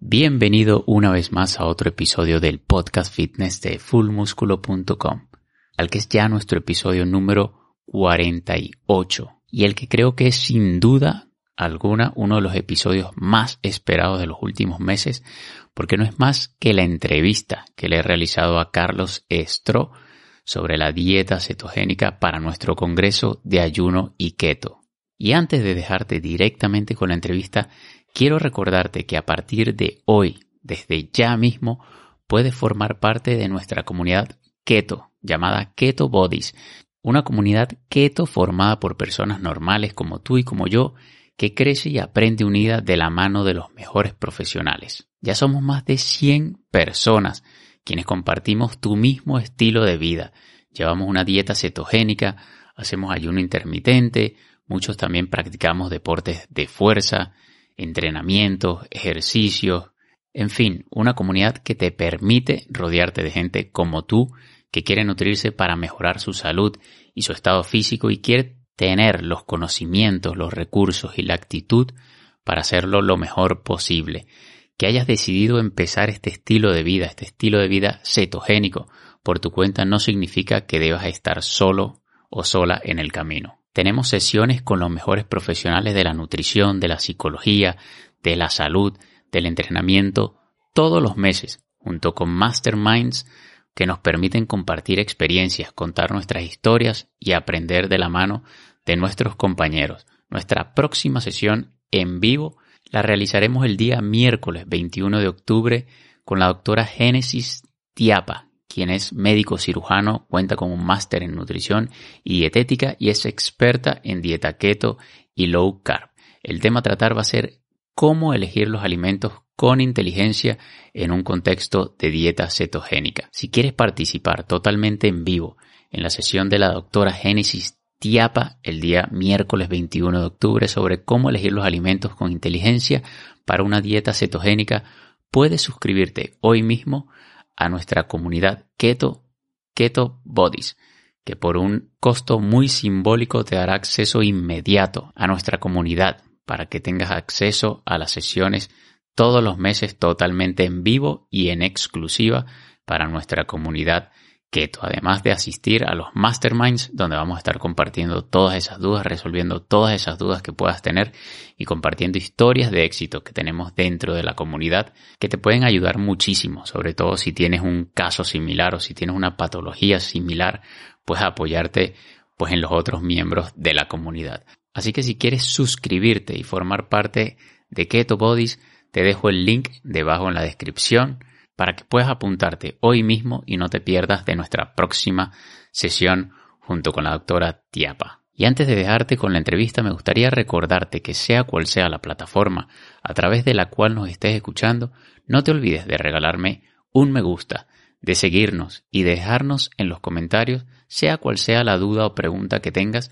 Bienvenido una vez más a otro episodio del podcast fitness de fullmusculo.com, al que es ya nuestro episodio número 48 y el que creo que es sin duda alguna uno de los episodios más esperados de los últimos meses, porque no es más que la entrevista que le he realizado a Carlos Estro sobre la dieta cetogénica para nuestro congreso de ayuno y keto. Y antes de dejarte directamente con la entrevista, quiero recordarte que a partir de hoy, desde ya mismo, puedes formar parte de nuestra comunidad keto, llamada Keto Bodies, una comunidad keto formada por personas normales como tú y como yo, que crece y aprende unida de la mano de los mejores profesionales. Ya somos más de 100 personas quienes compartimos tu mismo estilo de vida. Llevamos una dieta cetogénica, hacemos ayuno intermitente, muchos también practicamos deportes de fuerza, entrenamientos, ejercicios, en fin, una comunidad que te permite rodearte de gente como tú que quiere nutrirse para mejorar su salud y su estado físico y quiere tener los conocimientos, los recursos y la actitud para hacerlo lo mejor posible. Que hayas decidido empezar este estilo de vida, este estilo de vida cetogénico por tu cuenta no significa que debas estar solo o sola en el camino. Tenemos sesiones con los mejores profesionales de la nutrición, de la psicología, de la salud, del entrenamiento, todos los meses, junto con masterminds que nos permiten compartir experiencias, contar nuestras historias y aprender de la mano de nuestros compañeros. Nuestra próxima sesión en vivo la realizaremos el día miércoles 21 de octubre con la doctora Génesis Tiapa, quien es médico cirujano, cuenta con un máster en nutrición y dietética y es experta en dieta keto y low carb. El tema a tratar va a ser cómo elegir los alimentos con inteligencia en un contexto de dieta cetogénica. Si quieres participar totalmente en vivo en la sesión de la doctora Génesis Tiapa el día miércoles 21 de octubre sobre cómo elegir los alimentos con inteligencia para una dieta cetogénica, puedes suscribirte hoy mismo a nuestra comunidad Keto, Keto Bodies, que por un costo muy simbólico te dará acceso inmediato a nuestra comunidad para que tengas acceso a las sesiones todos los meses totalmente en vivo y en exclusiva para nuestra comunidad Keto, además de asistir a los masterminds donde vamos a estar compartiendo todas esas dudas, resolviendo todas esas dudas que puedas tener y compartiendo historias de éxito que tenemos dentro de la comunidad que te pueden ayudar muchísimo, sobre todo si tienes un caso similar o si tienes una patología similar, puedes apoyarte pues en los otros miembros de la comunidad. Así que si quieres suscribirte y formar parte de Keto Bodies, te dejo el link debajo en la descripción para que puedas apuntarte hoy mismo y no te pierdas de nuestra próxima sesión junto con la doctora Tiapa. Y antes de dejarte con la entrevista, me gustaría recordarte que sea cual sea la plataforma a través de la cual nos estés escuchando, no te olvides de regalarme un me gusta, de seguirnos y de dejarnos en los comentarios, sea cual sea la duda o pregunta que tengas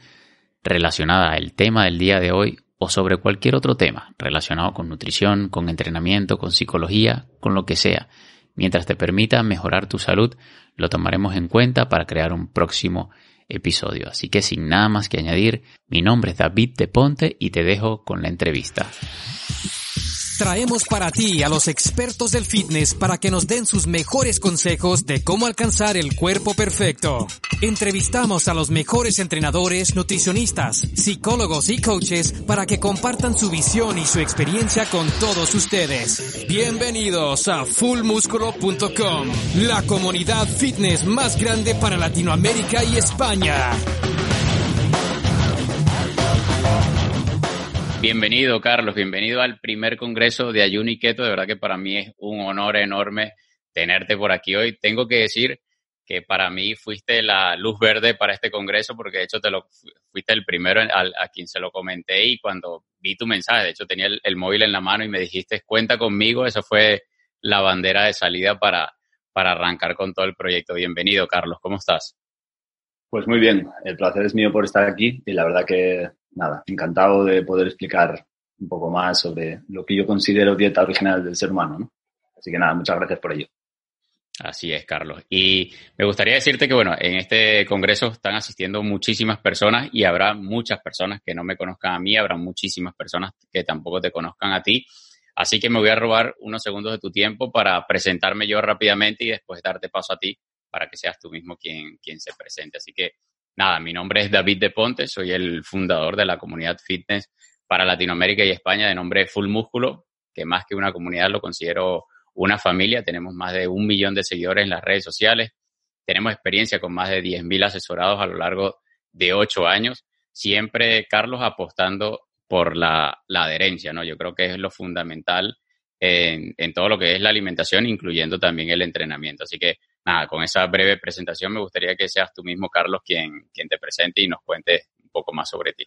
relacionada al tema del día de hoy o sobre cualquier otro tema relacionado con nutrición, con entrenamiento, con psicología, con lo que sea. Mientras te permita mejorar tu salud, lo tomaremos en cuenta para crear un próximo episodio. Así que sin nada más que añadir, mi nombre es David de Ponte y te dejo con la entrevista. Traemos para ti a los expertos del fitness para que nos den sus mejores consejos de cómo alcanzar el cuerpo perfecto. Entrevistamos a los mejores entrenadores, nutricionistas, psicólogos y coaches para que compartan su visión y su experiencia con todos ustedes. Bienvenidos a fullmusculo.com, la comunidad fitness más grande para Latinoamérica y España. Bienvenido, Carlos. Bienvenido al primer congreso de Ayuno y Keto. De verdad que para mí es un honor enorme tenerte por aquí hoy. Tengo que decir que para mí fuiste la luz verde para este congreso, porque de hecho te lo fuiste el primero a, quien se lo comenté y cuando vi tu mensaje, de hecho tenía el, móvil en la mano y me dijiste cuenta conmigo, eso fue la bandera de salida para, para arrancar con todo el proyecto. Bienvenido, Carlos, ¿cómo estás? Pues muy bien, el placer es mío por estar aquí y la verdad que nada, encantado de poder explicar un poco más sobre lo que yo considero dieta original del ser humano. ¿no? Así que nada, muchas gracias por ello. Así es, Carlos. Y me gustaría decirte que, bueno, en este congreso están asistiendo muchísimas personas y habrá muchas personas que no me conozcan a mí, habrá muchísimas personas que tampoco te conozcan a ti. Así que me voy a robar unos segundos de tu tiempo para presentarme yo rápidamente y después darte paso a ti para que seas tú mismo quien, quien se presente. Así que, nada, mi nombre es David De Ponte, soy el fundador de la comunidad fitness para Latinoamérica y España de nombre Full Músculo, que más que una comunidad lo considero una familia, tenemos más de un millón de seguidores en las redes sociales, tenemos experiencia con más de 10.000 asesorados a lo largo de ocho años, siempre, Carlos, apostando por la, adherencia, ¿no? Yo creo que es lo fundamental en, todo lo que es la alimentación, incluyendo también el entrenamiento. Así que, nada, con esa breve presentación me gustaría que seas tú mismo, Carlos, quien, quien te presente y nos cuente un poco más sobre ti.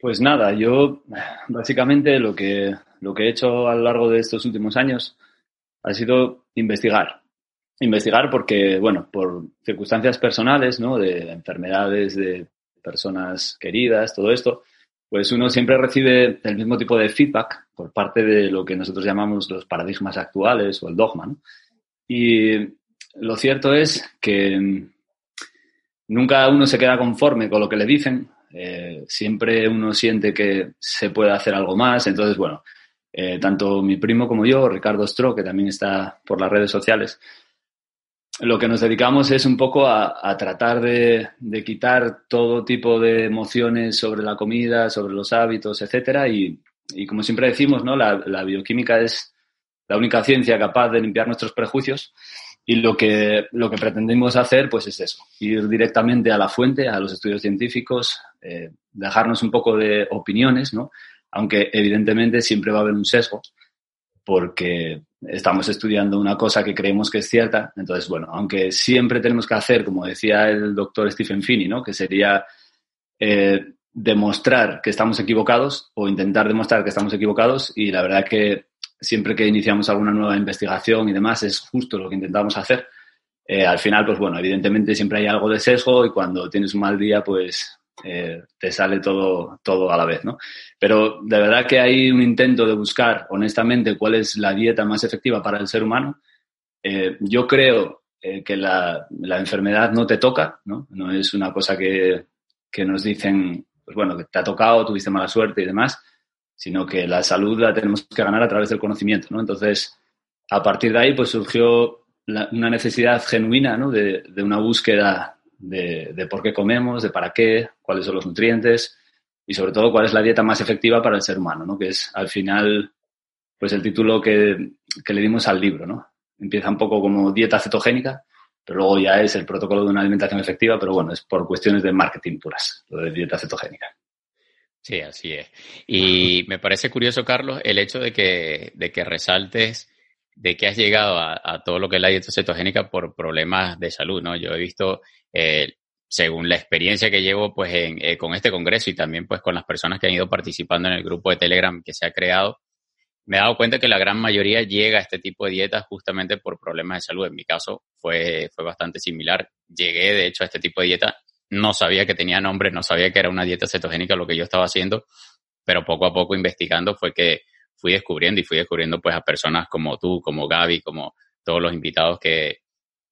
Pues nada, yo básicamente lo que, lo que he hecho a lo largo de estos últimos años ha sido investigar. Investigar porque, bueno, por circunstancias personales, ¿no? De enfermedades, de personas queridas, todo esto, pues uno siempre recibe el mismo tipo de feedback por parte de lo que nosotros llamamos los paradigmas actuales o el dogma, ¿no? Y lo cierto es que nunca uno se queda conforme con lo que le dicen, eh, siempre uno siente que se puede hacer algo más. Entonces, bueno, eh, tanto mi primo como yo, Ricardo Stro, que también está por las redes sociales, lo que nos dedicamos es un poco a, tratar de, quitar todo tipo de emociones sobre la comida, sobre los hábitos, etcétera. Y, como siempre decimos, ¿no? la bioquímica es la única ciencia capaz de limpiar nuestros prejuicios y lo que, lo que pretendemos hacer, pues es eso, ir directamente a la fuente, a los estudios científicos, eh, dejarnos un poco de opiniones, ¿no? Aunque evidentemente siempre va a haber un sesgo, porque estamos estudiando una cosa que creemos que es cierta. Entonces, bueno, aunque siempre tenemos que hacer, como decía el doctor Stephen Finney, ¿no? Que sería eh, demostrar que estamos equivocados o intentar demostrar que estamos equivocados y la verdad que siempre que iniciamos alguna nueva investigación y demás, es justo lo que intentamos hacer. Eh, al final, pues bueno, evidentemente siempre hay algo de sesgo y cuando tienes un mal día, pues eh, te sale todo, todo a la vez, ¿no? Pero de verdad que hay un intento de buscar, honestamente, cuál es la dieta más efectiva para el ser humano. Eh, yo creo que la, la, enfermedad no te toca, ¿no? No es una cosa que, que nos dicen, pues bueno, que te ha tocado, tuviste mala suerte y demás sino que la salud la tenemos que ganar a través del conocimiento, ¿no? Entonces, a partir de ahí, pues surgió una necesidad genuina, ¿no? De, una búsqueda de, por qué comemos, de para qué, cuáles son los nutrientes y sobre todo cuál es la dieta más efectiva para el ser humano, ¿no? Que es al final, pues el título que, que le dimos al libro, ¿no? Empieza un poco como dieta cetogénica, pero luego ya es el protocolo de una alimentación efectiva, pero bueno, es por cuestiones de marketing puras, lo de dieta cetogénica. Sí, así es. Y me parece curioso, Carlos, el hecho de que, de que resaltes de que has llegado a, todo lo que es la dieta cetogénica por problemas de salud, ¿no? Yo he visto, eh, según la experiencia que llevo, pues, en, eh, con este congreso y también, pues, con las personas que han ido participando en el grupo de Telegram que se ha creado, me he dado cuenta que la gran mayoría llega a este tipo de dietas justamente por problemas de salud. En mi caso fue, fue bastante similar. Llegué, de hecho, a este tipo de dieta no sabía que tenía nombre, no sabía que era una dieta cetogénica lo que yo estaba haciendo, pero poco a poco investigando fue que fui descubriendo y fui descubriendo pues a personas como tú, como Gaby, como todos los invitados que,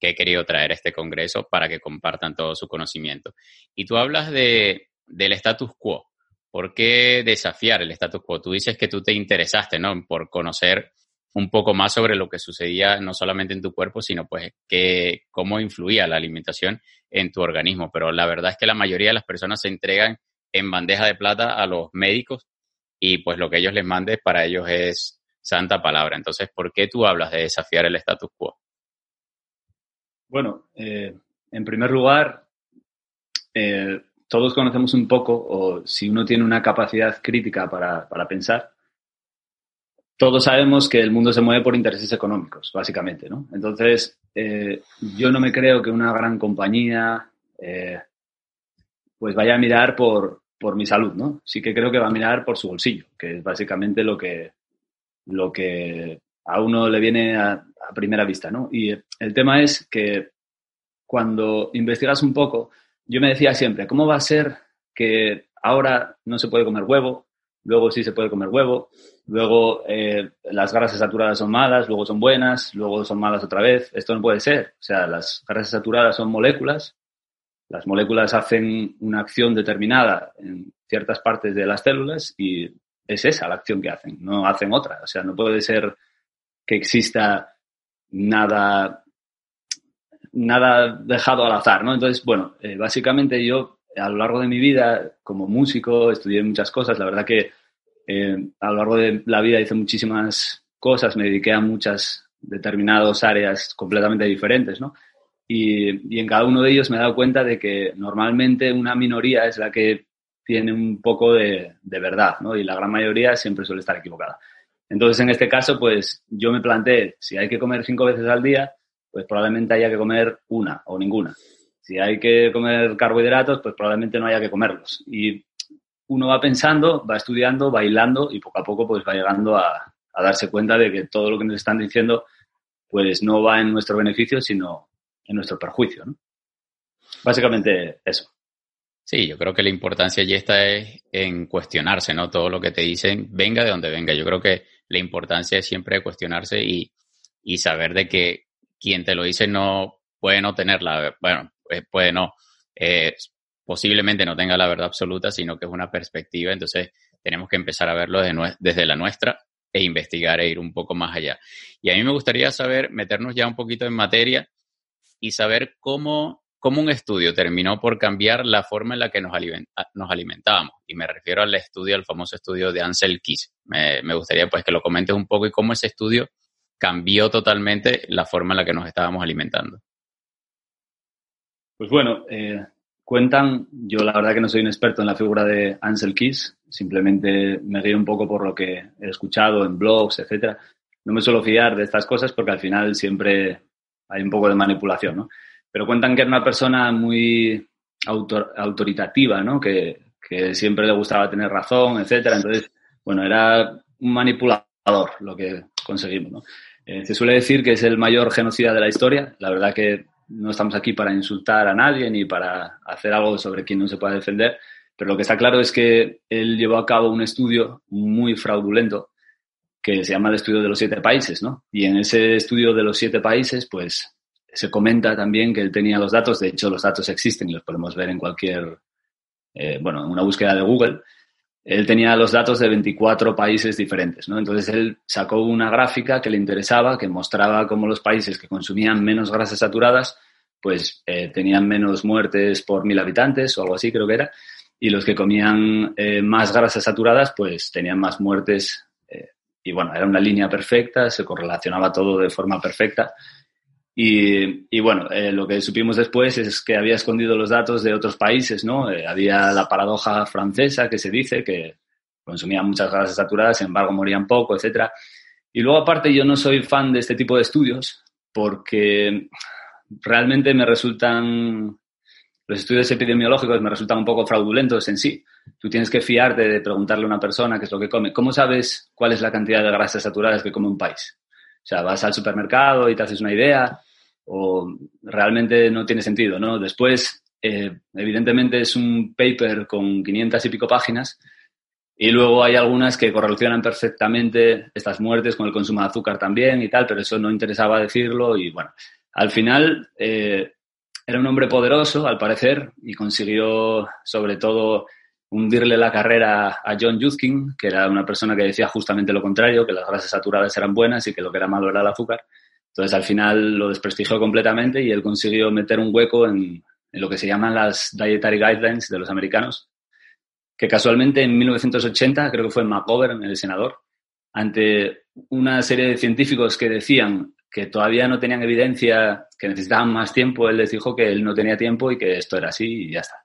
he querido traer a este congreso para que compartan todo su conocimiento. Y tú hablas de, del status quo. ¿Por qué desafiar el status quo? Tú dices que tú te interesaste, ¿no? Por conocer un poco más sobre lo que sucedía no solamente en tu cuerpo, sino pues que, cómo influía la alimentación en tu organismo. Pero la verdad es que la mayoría de las personas se entregan en bandeja de plata a los médicos y pues lo que ellos les manden para ellos es santa palabra. Entonces, ¿por qué tú hablas de desafiar el status quo? Bueno, eh, en primer lugar, eh, todos conocemos un poco, o si uno tiene una capacidad crítica para, para pensar, todos sabemos que el mundo se mueve por intereses económicos, básicamente, ¿no? Entonces, eh, yo no me creo que una gran compañía eh, pues vaya a mirar por, por mi salud, ¿no? Sí que creo que va a mirar por su bolsillo, que es básicamente lo que, lo que a uno le viene a, a primera vista, ¿no? Y el tema es que cuando investigas un poco, yo me decía siempre, ¿cómo va a ser que ahora no se puede comer huevo, luego sí se puede comer huevo, luego eh, las grasas saturadas son malas, luego son buenas, luego son malas otra vez? Esto no puede ser. O sea, las grasas saturadas son moléculas, las moléculas hacen una acción determinada en ciertas partes de las células y es esa la acción que hacen, no hacen otra. O sea, no puede ser que exista nada nada dejado al azar, ¿no? Entonces, bueno, eh, básicamente yo a lo largo de mi vida como músico estudié muchas cosas, la verdad que eh, a lo largo de la vida hice muchísimas cosas, me dediqué a muchas determinadas áreas completamente diferentes, ¿no? Y, y, en cada uno de ellos me he dado cuenta de que normalmente una minoría es la que tiene un poco de, de verdad, ¿no? Y la gran mayoría siempre suele estar equivocada. Entonces, en este caso, pues yo me planteé, si hay que comer cinco veces al día, pues probablemente haya que comer una o ninguna. Si hay que comer carbohidratos, pues probablemente no haya que comerlos. Y uno va pensando, va estudiando, bailando y poco a poco pues va llegando a, a darse cuenta de que todo lo que nos están diciendo pues no va en nuestro beneficio, sino en nuestro perjuicio. Básicamente eso. Sí, yo creo que la importancia allí está es en cuestionarse, ¿no? Todo lo que te dicen, venga de donde venga. Yo creo que la importancia es siempre cuestionarse y, y saber de que quien te lo dice no puede no tener la, bueno, pues puede no, eh, posiblemente no tenga la verdad absoluta, sino que es una perspectiva, entonces tenemos que empezar a verlo desde, desde la nuestra e investigar e ir un poco más allá. Y a mí me gustaría saber, meternos ya un poquito en materia y saber cómo, cómo un estudio terminó por cambiar la forma en la que nos, nos alimentábamos. Y me refiero al estudio, al famoso estudio de Ansel Keys. Me, me gustaría pues que lo comentes un poco y cómo ese estudio cambió totalmente la forma en la que nos estábamos alimentando. Pues bueno, eh, cuentan, yo la verdad que no soy un experto en la figura de Ansel Keys, simplemente me guío un poco por lo que he escuchado en blogs, etcétera. No me suelo fiar de estas cosas porque al final siempre hay un poco de manipulación, ¿no? Pero cuentan que era una persona muy autor, autoritativa, ¿no? Que, que siempre le gustaba tener razón, etcétera. Entonces, bueno, era un manipulador lo que conseguimos, ¿no? Eh, se suele decir que es el mayor genocida de la historia. La verdad que no estamos aquí para insultar a nadie ni para hacer algo sobre quien no se pueda defender, pero lo que está claro es que él llevó a cabo un estudio muy fraudulento que se llama el estudio de los siete países, ¿no? Y en ese estudio de los siete países, pues se comenta también que él tenía los datos, de hecho los datos existen y los podemos ver en cualquier, eh, bueno, en una búsqueda de Google, él tenía los datos de 24 países diferentes, ¿no? Entonces él sacó una gráfica que le interesaba, que mostraba cómo los países que consumían menos grasas saturadas, pues eh, tenían menos muertes por mil habitantes o algo así creo que era, y los que comían eh, más grasas saturadas, pues tenían más muertes. Eh, y bueno, era una línea perfecta, se correlacionaba todo de forma perfecta. Y, bueno, eh, lo que supimos después es que había escondido los datos de otros países, ¿no? Eh, había la paradoja francesa que se dice que consumían muchas grasas saturadas, sin embargo morían poco, etcétera. Y luego aparte yo no soy fan de este tipo de estudios porque realmente me resultan los estudios epidemiológicos me resultan un poco fraudulentos en sí. Tú tienes que fiarte de preguntarle a una persona qué es lo que come. ¿Cómo sabes cuál es la cantidad de grasas saturadas que come un país? O sea, vas al supermercado y te haces una idea o realmente no tiene sentido, ¿no? Después, eh, evidentemente es un paper con 500 y pico páginas y luego hay algunas que correlacionan perfectamente estas muertes con el consumo de azúcar también y tal, pero eso no interesaba decirlo y bueno, al final eh, era un hombre poderoso, al parecer, y consiguió sobre todo hundirle la carrera a John Yudkin, que era una persona que decía justamente lo contrario, que las grasas saturadas eran buenas y que lo que era malo era el azúcar. Entonces, al final lo desprestigió completamente y él consiguió meter un hueco en, lo que se llaman las Dietary Guidelines de los americanos, que casualmente en 1980, creo que fue McGovern, el senador, ante una serie de científicos que decían que todavía no tenían evidencia, que necesitaban más tiempo, él les dijo que él no tenía tiempo y que esto era así y ya está.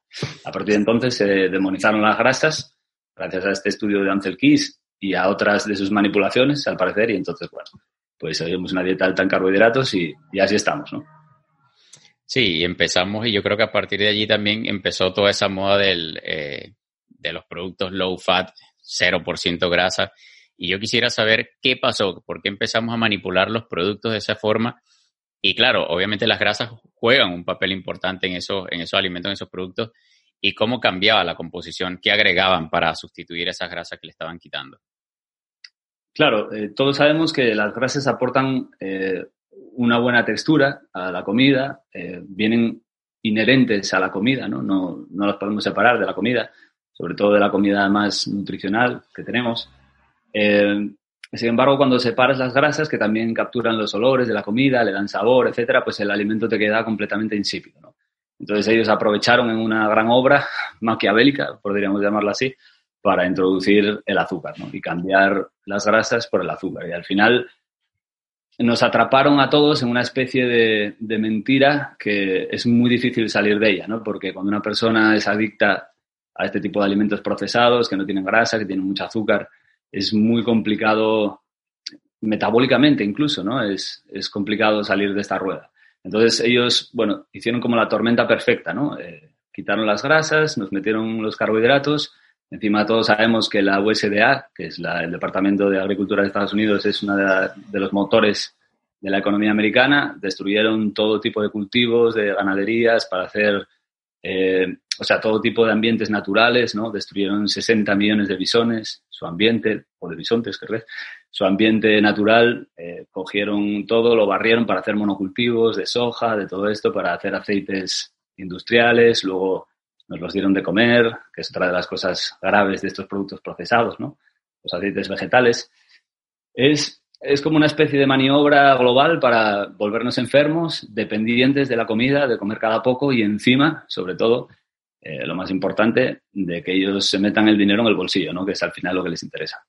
A partir de entonces se demonizaron las grasas, gracias a este estudio de Ansel Keys, y a otras de sus manipulaciones, al parecer, y entonces, bueno, pues seguimos una dieta alta en carbohidratos y, y así estamos, ¿no? Sí, empezamos y yo creo que a partir de allí también empezó toda esa moda eh, de los productos low fat, 0% grasa. Y yo quisiera saber qué pasó, por qué empezamos a manipular los productos de esa forma. Y claro, obviamente las grasas juegan un papel importante en esos, en esos alimentos, en esos productos, y cómo cambiaba la composición, qué agregaban para sustituir esas grasas que le estaban quitando. Claro, eh, todos sabemos que las grasas aportan eh, una buena textura a la comida, eh, vienen inherentes a la comida, ¿no? ¿no? Las podemos separar de la comida, sobre todo de la comida más nutricional que tenemos. sin embargo, cuando separas las grasas, que también capturan los olores de la comida, le dan sabor, etcétera, pues el alimento te queda completamente insípido, ¿no? Entonces ellos aprovecharon en una gran obra maquiavélica, podríamos llamarla así, para introducir el azúcar ¿no? y cambiar las grasas por el azúcar. Y al final nos atraparon a todos en una especie de, de, mentira que es muy difícil salir de ella, ¿no? porque cuando una persona es adicta a este tipo de alimentos procesados, que no tienen grasa, que tienen mucho azúcar, es muy complicado metabólicamente incluso, ¿no? Es, es complicado salir de esta rueda. Entonces ellos, bueno, hicieron como la tormenta perfecta, ¿no? Eh, quitaron las grasas, nos metieron los carbohidratos Encima todos sabemos que la USDA, que es el Departamento de Agricultura de Estados Unidos, es uno de, los motores de la economía americana. Destruyeron todo tipo de cultivos, de ganaderías para hacer, eh, o sea, todo tipo de ambientes naturales, ¿no? Destruyeron 60 millones de bisones, su ambiente, o de bisontes, creo su ambiente natural, eh, cogieron todo, lo barrieron para hacer monocultivos de soja, de todo esto, para hacer aceites industriales, luego nos los dieron de comer, que es otra de las cosas graves de estos productos procesados, ¿no? Los aceites vegetales. Es, es como una especie de maniobra global para volvernos enfermos, dependientes de la comida, de comer cada poco y encima, sobre todo, eh, lo más importante, de que ellos se metan el dinero en el bolsillo, ¿no? Que es al final lo que les interesa.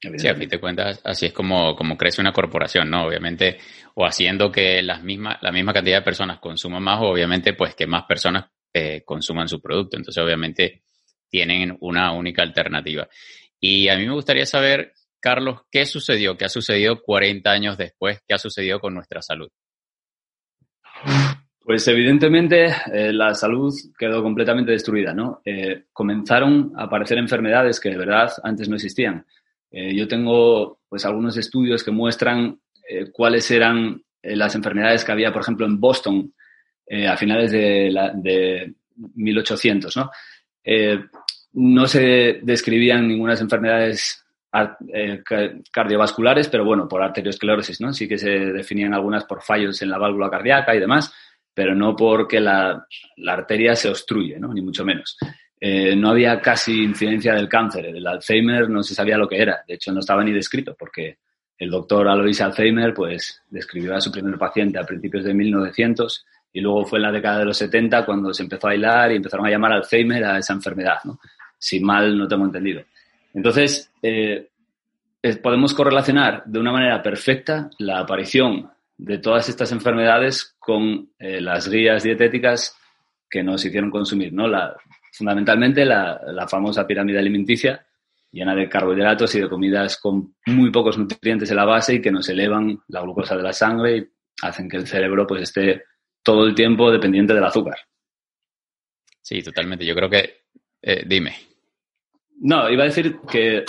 Sí, a fin de cuentas, así es como, como crece una corporación, ¿no? Obviamente, o haciendo que las misma, la misma cantidad de personas consuman más, o obviamente, pues que más personas eh, consuman su producto. Entonces, obviamente, tienen una única alternativa. Y a mí me gustaría saber, Carlos, ¿qué sucedió? ¿Qué ha sucedido 40 años después? ¿Qué ha sucedido con nuestra salud? Pues evidentemente eh, la salud quedó completamente destruida, ¿no? Eh, comenzaron a aparecer enfermedades que de verdad antes no existían. yo tengo pues algunos estudios que muestran cuáles eran las enfermedades que había, por ejemplo, en Boston eh, a finales de, la, de 1800, ¿no? Eh, no se describían ninguna enfermedades eh, cardiovasculares, pero bueno, por arteriosclerosis, ¿no? Sí que se definían algunas por fallos en la válvula cardíaca y demás, pero no porque la, la arteria se obstruye, ¿no? Ni mucho menos. no había casi incidencia del cáncer. El Alzheimer no se sabía lo que era. De hecho, no estaba ni descrito porque el doctor Alois Alzheimer, pues, describió a su primer paciente a principios de 1900 y luego fue en la década de los 70 cuando se empezó a bailar y empezaron a llamar Alzheimer a esa enfermedad, ¿no? Si mal no tengo entendido. Entonces, eh, podemos correlacionar de una manera perfecta la aparición de todas estas enfermedades con eh, las guías dietéticas que nos hicieron consumir, ¿no? Fundamentalmente la, la, famosa pirámide alimenticia llena de carbohidratos y de comidas con muy pocos nutrientes en la base y que nos elevan la glucosa de la sangre y hacen que el cerebro pues esté todo el tiempo dependiente del azúcar. Sí, totalmente. Yo creo que, eh, dime. No, iba a decir que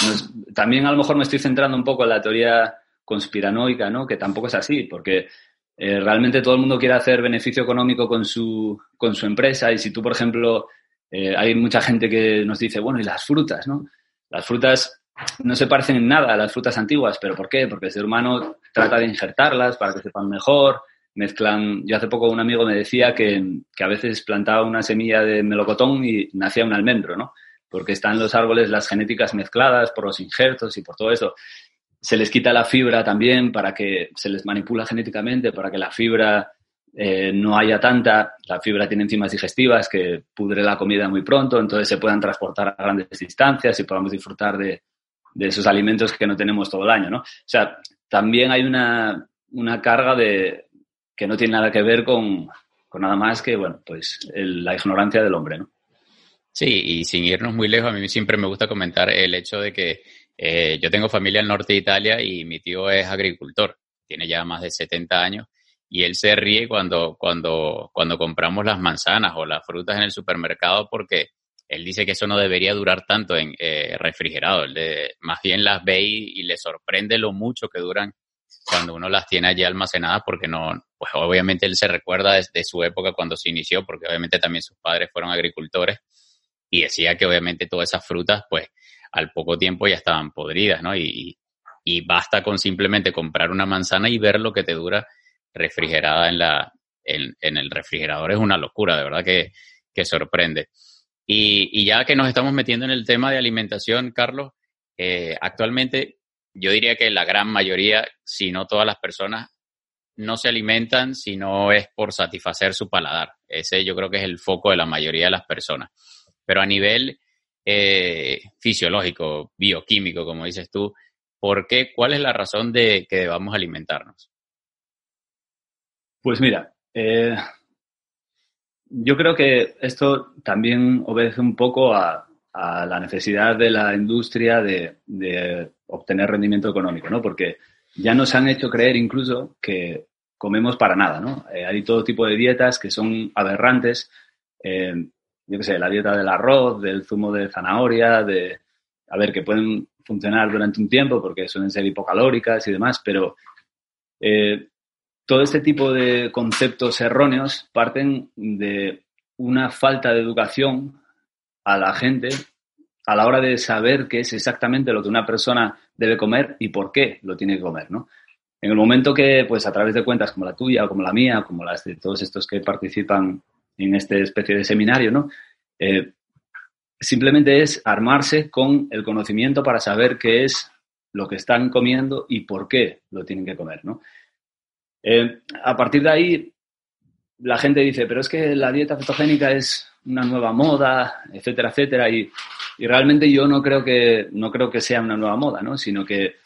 también a lo mejor me estoy centrando un poco en la teoría conspiranoica, ¿no? Que tampoco es así, porque eh, realmente todo el mundo quiere hacer beneficio económico con su, con su empresa y si tú, por ejemplo, eh, hay mucha gente que nos dice, bueno, y las frutas, ¿no? Las frutas no se parecen en nada a las frutas antiguas, pero ¿por qué? Porque el ser humano trata de injertarlas para que sepan mejor, mezclan. Yo hace poco un amigo me decía que, a veces plantaba una semilla de melocotón y nacía un almendro, ¿no? Porque están los árboles las genéticas mezcladas por los injertos y por todo eso. Se les quita la fibra también para que se les manipula genéticamente, para que la fibra eh, no haya tanta. La fibra tiene enzimas digestivas que pudre la comida muy pronto, entonces se puedan transportar a grandes distancias y podamos disfrutar de, de esos alimentos que no tenemos todo el año, ¿no? O sea, también hay una, una carga de, que no tiene nada que ver con, nada más que, bueno, pues la ignorancia del hombre, ¿no? Sí, y sin irnos muy lejos, a mí siempre me gusta comentar el hecho de que Eh, yo tengo familia al norte de Italia y mi tío es agricultor, tiene ya más de 70 años y él se ríe cuando, cuando, cuando compramos las manzanas o las frutas en el supermercado porque él dice que eso no debería durar tanto en eh, refrigerado. más bien las ve y, le sorprende lo mucho que duran cuando uno las tiene allí almacenadas porque no, pues obviamente él se recuerda desde su época cuando se inició porque obviamente también sus padres fueron agricultores y decía que obviamente todas esas frutas pues al poco tiempo ya estaban podridas, ¿no? Y, y basta con simplemente comprar una manzana y ver lo que te dura refrigerada en, la, en, el refrigerador. Es una locura, de verdad que, que sorprende. Y, y, ya que nos estamos metiendo en el tema de alimentación, Carlos, eh, actualmente yo diría que la gran mayoría, si no todas las personas, no se alimentan si no es por satisfacer su paladar. Ese yo creo que es el foco de la mayoría de las personas. Pero a nivel eh, fisiológico, bioquímico, como dices tú, ¿por qué? ¿Cuál es la razón de que debamos alimentarnos? Pues mira, eh, yo creo que esto también obedece un poco a, la necesidad de la industria de, obtener rendimiento económico, ¿no? Porque ya nos han hecho creer incluso que comemos para nada, ¿no? Eh, hay todo tipo de dietas que son aberrantes, eh, yo qué sé, la dieta del arroz, del zumo de zanahoria, de, a ver, que pueden funcionar durante un tiempo porque suelen ser hipocalóricas y demás, pero todo este tipo de conceptos erróneos parten de una falta de educación a la gente a la hora de saber qué es exactamente lo que una persona debe comer y por qué lo tiene que comer, ¿no? En el momento que, pues a través de cuentas como la tuya, como la mía, como las de todos estos que participan en esta especie de seminario, ¿no? Eh, simplemente es armarse con el conocimiento para saber qué es lo que están comiendo y por qué lo tienen que comer, ¿no? Eh, a partir de ahí, la gente dice, pero es que la dieta cetogénica es una nueva moda, etcétera, etcétera, y, realmente yo no creo, que, no creo que sea una nueva moda, ¿no? sino que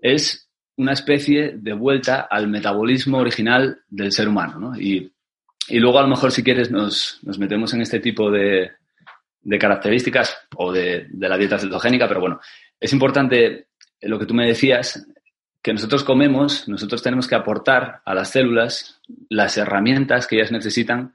es una especie de vuelta al metabolismo original del ser humano. ¿no? Y, luego a lo mejor si quieres nos, metemos en este tipo de, características o de, de, la dieta cetogénica, pero bueno, es importante lo que tú me decías, que nosotros comemos, nosotros tenemos que aportar a las células las herramientas que ellas necesitan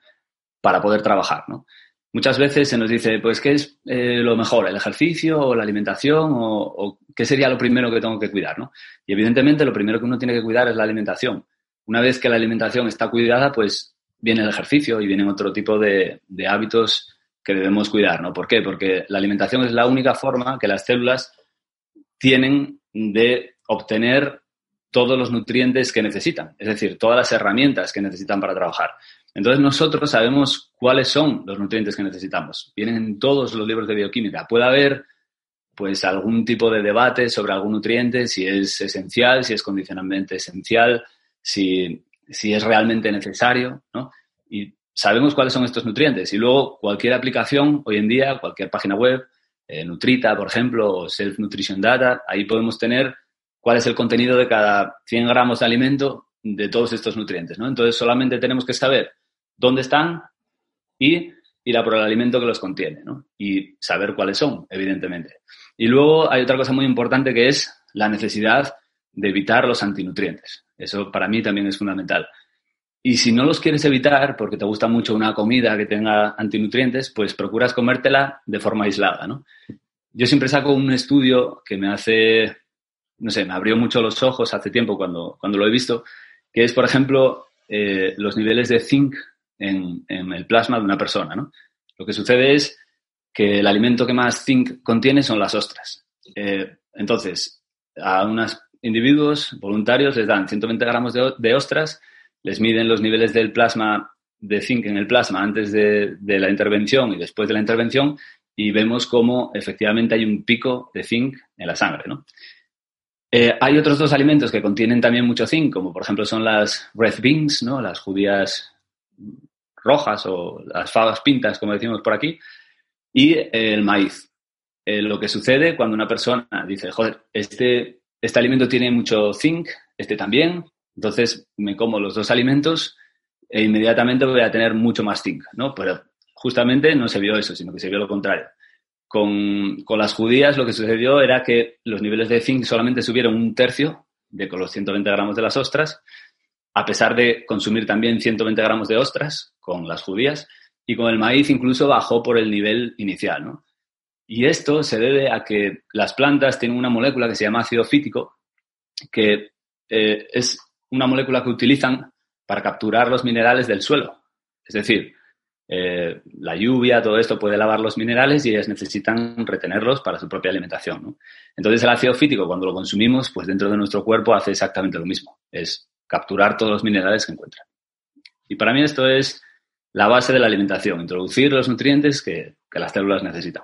para poder trabajar, ¿no? Muchas veces se nos dice, pues, ¿qué es eh, lo mejor? ¿El ejercicio o la alimentación? O, qué sería lo primero que tengo que cuidar, ¿no? Y evidentemente lo primero que uno tiene que cuidar es la alimentación. Una vez que la alimentación está cuidada, pues viene el ejercicio y vienen otro tipo de, de hábitos que debemos cuidar, ¿no? ¿Por qué? Porque la alimentación es la única forma que las células tienen de obtener todos los nutrientes que necesitan, es decir, todas las herramientas que necesitan para trabajar. Entonces nosotros sabemos cuáles son los nutrientes que necesitamos. Vienen en todos los libros de bioquímica. Puede haber pues algún tipo de debate sobre algún nutriente, si es esencial, si es condicionalmente esencial, si, si es realmente necesario, ¿no? Y sabemos cuáles son estos nutrientes. Y luego cualquier aplicación hoy en día, cualquier página web, eh, Nutrita, por ejemplo, o Self Nutrition Data, ahí podemos tener cuál es el contenido de cada 100 gramos de alimento de todos estos nutrientes, ¿no? Entonces solamente tenemos que saber dónde están y ir a por el alimento que los contiene, ¿no? Y saber cuáles son, evidentemente. Y luego hay otra cosa muy importante que es la necesidad de evitar los antinutrientes. Eso para mí también es fundamental. Y si no los quieres evitar porque te gusta mucho una comida que tenga antinutrientes, pues procuras comértela de forma aislada. Yo siempre saco un estudio que me hace no sé, me abrió mucho los ojos hace tiempo cuando, cuando lo he visto, que es, por ejemplo, eh, los niveles de zinc en, el plasma de una persona, ¿no? Lo que sucede es que el alimento que más zinc contiene son las ostras. Eh, entonces, a unos individuos voluntarios les dan 120 gramos de, ostras, les miden los niveles del plasma de zinc en el plasma antes de, la intervención y después de la intervención y vemos cómo efectivamente hay un pico de zinc en la sangre, ¿no? Eh, hay otros dos alimentos que contienen también mucho zinc, como por ejemplo son las red beans, ¿no? las judías rojas o las fabas pintas, como decimos por aquí, y el maíz. Eh, lo que sucede cuando una persona dice, joder, este, este alimento tiene mucho zinc, este también, entonces me como los dos alimentos e inmediatamente voy a tener mucho más zinc, ¿no? Pero justamente no se vio eso, sino que se vio lo contrario. Con, con, las judías lo que sucedió era que los niveles de zinc solamente subieron un tercio de con los 120 gramos de las ostras, a pesar de consumir también 120 gramos de ostras con las judías, y con el maíz incluso bajó por el nivel inicial. ¿no? Y esto se debe a que las plantas tienen una molécula que se llama ácido fítico, que eh, es una molécula que utilizan para capturar los minerales del suelo. Es decir, eh, la lluvia, todo esto puede lavar los minerales y ellas necesitan retenerlos para su propia alimentación. ¿no? Entonces el ácido fítico, cuando lo consumimos, pues dentro de nuestro cuerpo hace exactamente lo mismo, es capturar todos los minerales que encuentra. Y para mí esto es la base de la alimentación, introducir los nutrientes que, que las células necesitan.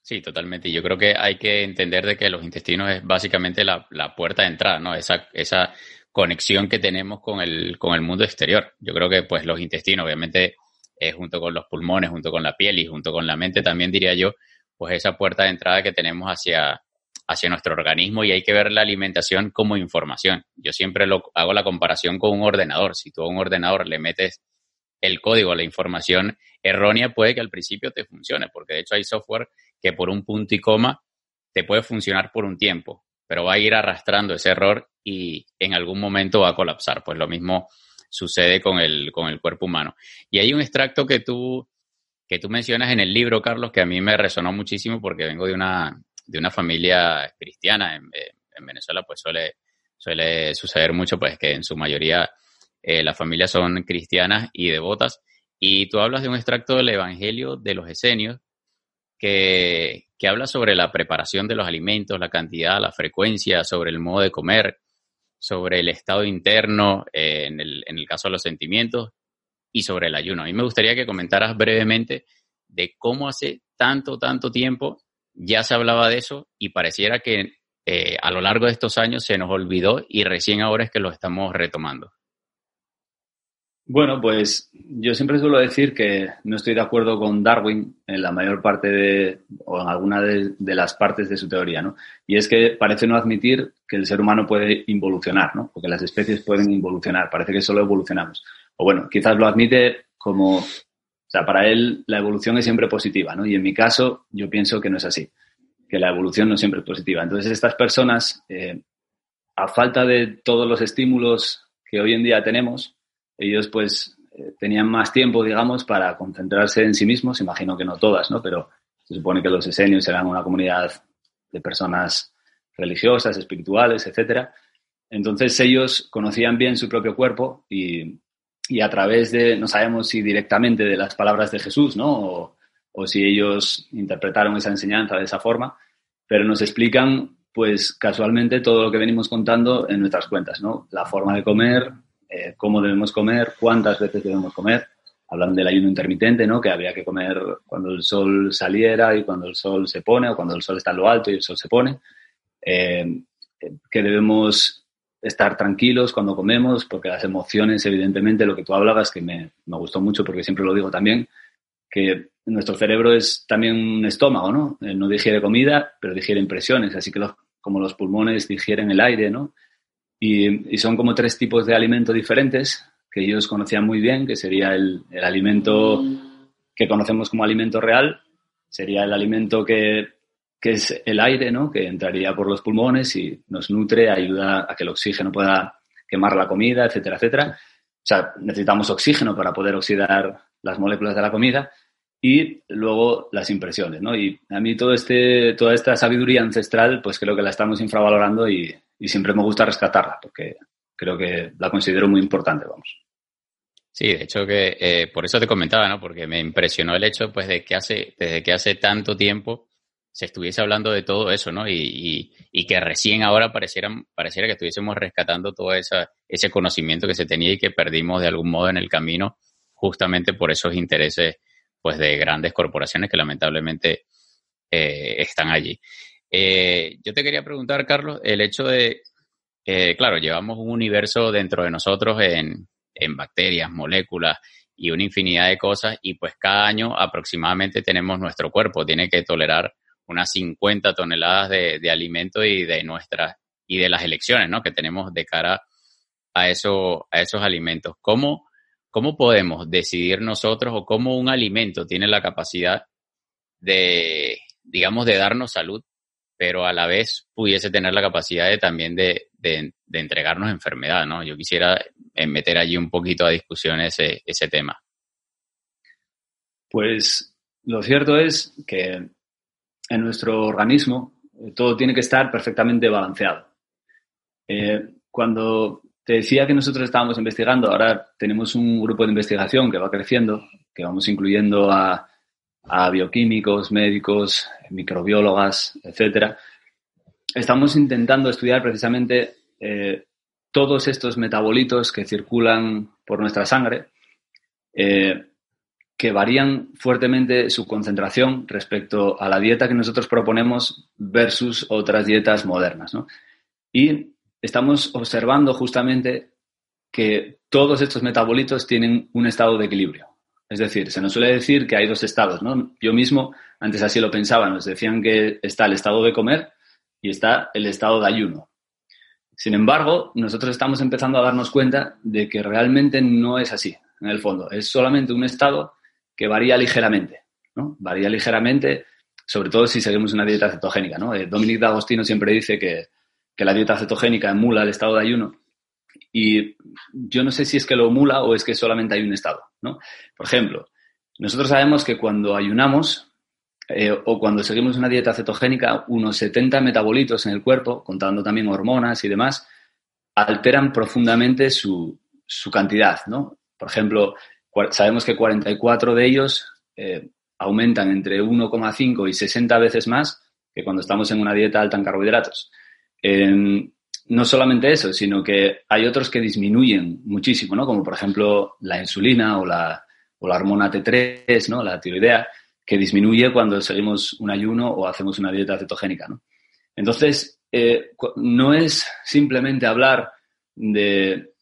Sí, totalmente. Yo creo que hay que entender de que los intestinos es básicamente la, la puerta de entrada, ¿no? Esa, esa conexión que tenemos con el, con el mundo exterior. Yo creo que pues los intestinos, obviamente, eh, junto con los pulmones, junto con la piel y junto con la mente, también diría yo, pues esa puerta de entrada que tenemos hacia, hacia nuestro organismo y hay que ver la alimentación como información. Yo siempre lo, hago la comparación con un ordenador. Si tú a un ordenador le metes el código, la información errónea, puede que al principio te funcione, porque de hecho hay software que por un punto y coma te puede funcionar por un tiempo, pero va a ir arrastrando ese error y en algún momento va a colapsar. Pues lo mismo sucede con el, con el cuerpo humano. Y hay un extracto que tú, que tú mencionas en el libro, Carlos, que a mí me resonó muchísimo porque vengo de una, de una familia cristiana. En, en Venezuela, pues suele, suele suceder mucho, pues que en su mayoría eh, las familias son cristianas y devotas. Y tú hablas de un extracto del Evangelio de los Esenios que, habla sobre la preparación de los alimentos, la cantidad, la frecuencia, sobre el modo de comer, sobre el estado interno, eh, en, el, en el caso de los sentimientos y sobre el ayuno. A mí me gustaría que comentaras brevemente de cómo hace tanto, tanto tiempo ya se hablaba de eso y pareciera que eh, a lo largo de estos años se nos olvidó y recién ahora es que lo estamos retomando. Bueno, pues yo siempre suelo decir que no estoy de acuerdo con Darwin en la mayor parte de, o en alguna de, las partes de su teoría, ¿no? Y es que parece no admitir que el ser humano puede involucionar, ¿no? Porque las especies pueden involucionar, parece que solo evolucionamos. O bueno, quizás lo admite como, o sea, para él la evolución es siempre positiva, ¿no? Y en mi caso yo pienso que no es así, que la evolución no siempre es positiva. Entonces estas personas, eh, a falta de todos los estímulos que hoy en día tenemos, ellos pues eh, tenían más tiempo, digamos, para concentrarse en sí mismos, imagino que no todas, ¿no? Pero se supone que los esenios eran una comunidad de personas religiosas, espirituales, etcétera. Entonces ellos conocían bien su propio cuerpo y, y, a través de, no sabemos si directamente de las palabras de Jesús, ¿no? O, o si ellos interpretaron esa enseñanza de esa forma, pero nos explican, pues casualmente, todo lo que venimos contando en nuestras cuentas, ¿no? La forma de comer, eh, cómo debemos comer, cuántas veces debemos comer. Hablan del ayuno intermitente, ¿no? Que había que comer cuando el sol saliera y cuando el sol se pone, o cuando el sol está en lo alto y el sol se pone. Eh, que debemos estar tranquilos cuando comemos, porque las emociones, evidentemente, lo que tú hablabas, que me, me gustó mucho porque siempre lo digo también, que nuestro cerebro es también un estómago, ¿no? Eh, no digiere comida, pero digiere impresiones, así que los, como los pulmones digieren el aire, ¿no? Y, son como tres tipos de alimentos diferentes que ellos conocían muy bien, que sería el, el alimento que conocemos como alimento real, sería el alimento que, que, es el aire, ¿no? que entraría por los pulmones y nos nutre, ayuda a que el oxígeno pueda quemar la comida, etcétera, etcétera. O sea, necesitamos oxígeno para poder oxidar las moléculas de la comida y luego las impresiones, ¿no? Y a mí todo este, toda esta sabiduría ancestral, pues creo que la estamos infravalorando y, y siempre me gusta rescatarla porque creo que la considero muy importante, vamos. Sí, de hecho que eh, por eso te comentaba, ¿no? Porque me impresionó el hecho, pues, de que hace, desde que hace tanto tiempo se estuviese hablando de todo eso, ¿no? Y, y, que recién ahora pareciera, pareciera que estuviésemos rescatando todo esa, ese conocimiento que se tenía y que perdimos de algún modo en el camino, justamente por esos intereses, pues, de grandes corporaciones que lamentablemente eh, están allí. Eh, yo te quería preguntar, Carlos, el hecho de, eh, claro, llevamos un universo dentro de nosotros en, bacterias, moléculas y una infinidad de cosas y pues cada año aproximadamente tenemos nuestro cuerpo, tiene que tolerar unas 50 toneladas de, de alimento y de nuestras y de las elecciones ¿no? que tenemos de cara a, eso, a esos alimentos. ¿Cómo, ¿Cómo podemos decidir nosotros o cómo un alimento tiene la capacidad de, digamos, de darnos salud, pero a la vez pudiese tener la capacidad de también de, de, entregarnos enfermedad, ¿no? Yo quisiera eh, meter allí un poquito a discusión ese, ese tema. Pues lo cierto es que en nuestro organismo eh, todo tiene que estar perfectamente balanceado. Eh, cuando te decía que nosotros estábamos investigando, ahora tenemos un grupo de investigación que va creciendo, que vamos incluyendo a, bioquímicos, médicos, microbiólogas, etcétera. Estamos intentando estudiar precisamente eh, todos estos metabolitos que circulan por nuestra sangre, eh, que varían fuertemente su concentración respecto a la dieta que nosotros proponemos versus otras dietas modernas. Y estamos observando justamente que todos estos metabolitos tienen un estado de equilibrio. Es decir, se nos suele decir que hay dos estados, ¿no? Yo mismo antes así lo pensaba, nos decían que está el estado de comer y está el estado de ayuno. Sin embargo, nosotros estamos empezando a darnos cuenta de que realmente no es así, en el fondo. Es solamente un estado que varía ligeramente, ¿no? Varía ligeramente, sobre todo si seguimos una dieta cetogénica, ¿no? Eh, Dominic D'Agostino siempre dice que que la dieta cetogénica emula el estado de ayuno. Y yo no sé si es que lo emula o es que solamente hay un estado, ¿no? Por ejemplo, nosotros sabemos que cuando ayunamos eh, o cuando seguimos una dieta cetogénica, unos 70 metabolitos en el cuerpo, contando también hormonas y demás, alteran profundamente su, cantidad, ¿no? Por ejemplo, sabemos que 44 de ellos eh, aumentan entre 1,5 y 60 veces más que cuando estamos en una dieta alta en carbohidratos no solamente eso, sino que hay otros que disminuyen muchísimo, ¿no? Como por ejemplo la insulina o la, o la hormona T3, ¿no? La tiroidea, que disminuye cuando seguimos un ayuno o hacemos una dieta cetogénica, ¿no? Entonces, eh, no es simplemente hablar de,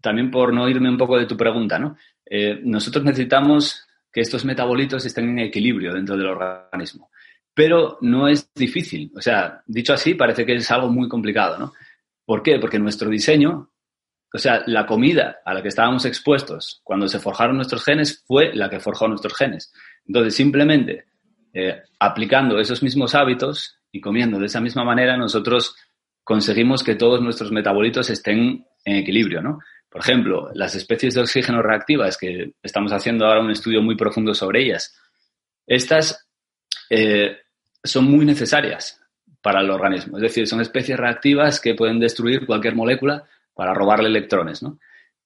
también por no irme un poco de tu pregunta, ¿no? Eh, nosotros necesitamos que estos metabolitos estén en equilibrio dentro del organismo pero no es difícil. O sea, dicho así, parece que es algo muy complicado, ¿no? ¿Por qué? Porque nuestro diseño, o sea, la comida a la que estábamos expuestos cuando se forjaron nuestros genes fue la que forjó nuestros genes. Entonces, simplemente eh, aplicando esos mismos hábitos y comiendo de esa misma manera, nosotros conseguimos que todos nuestros metabolitos estén en equilibrio, ¿no? Por ejemplo, las especies de oxígeno reactivas, que estamos haciendo ahora un estudio muy profundo sobre ellas, estas eh, son muy necesarias para el organismo. Es decir, son especies reactivas que pueden destruir cualquier molécula para robarle electrones. ¿no?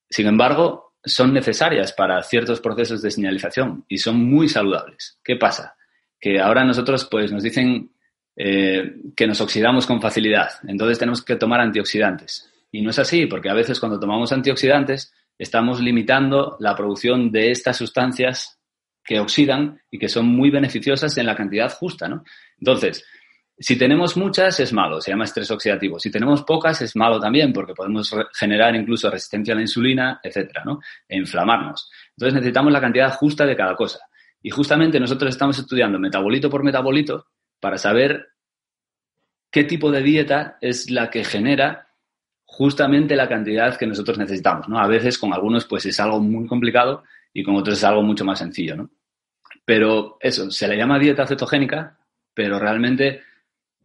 Sin embargo, son necesarias para ciertos procesos de señalización y son muy saludables. ¿Qué pasa? Que ahora nosotros pues, nos dicen eh, que nos oxidamos con facilidad, entonces tenemos que tomar antioxidantes. Y no es así, porque a veces cuando tomamos antioxidantes estamos limitando la producción de estas sustancias que oxidan y que son muy beneficiosas en la cantidad justa, ¿no? Entonces, si tenemos muchas es malo, se llama estrés oxidativo. Si tenemos pocas es malo también porque podemos generar incluso resistencia a la insulina, etcétera, ¿no? E inflamarnos. Entonces necesitamos la cantidad justa de cada cosa. Y justamente nosotros estamos estudiando metabolito por metabolito para saber qué tipo de dieta es la que genera justamente la cantidad que nosotros necesitamos, ¿no? A veces con algunos pues es algo muy complicado y con otros es algo mucho más sencillo, ¿no? Pero eso, se le llama dieta cetogénica, pero realmente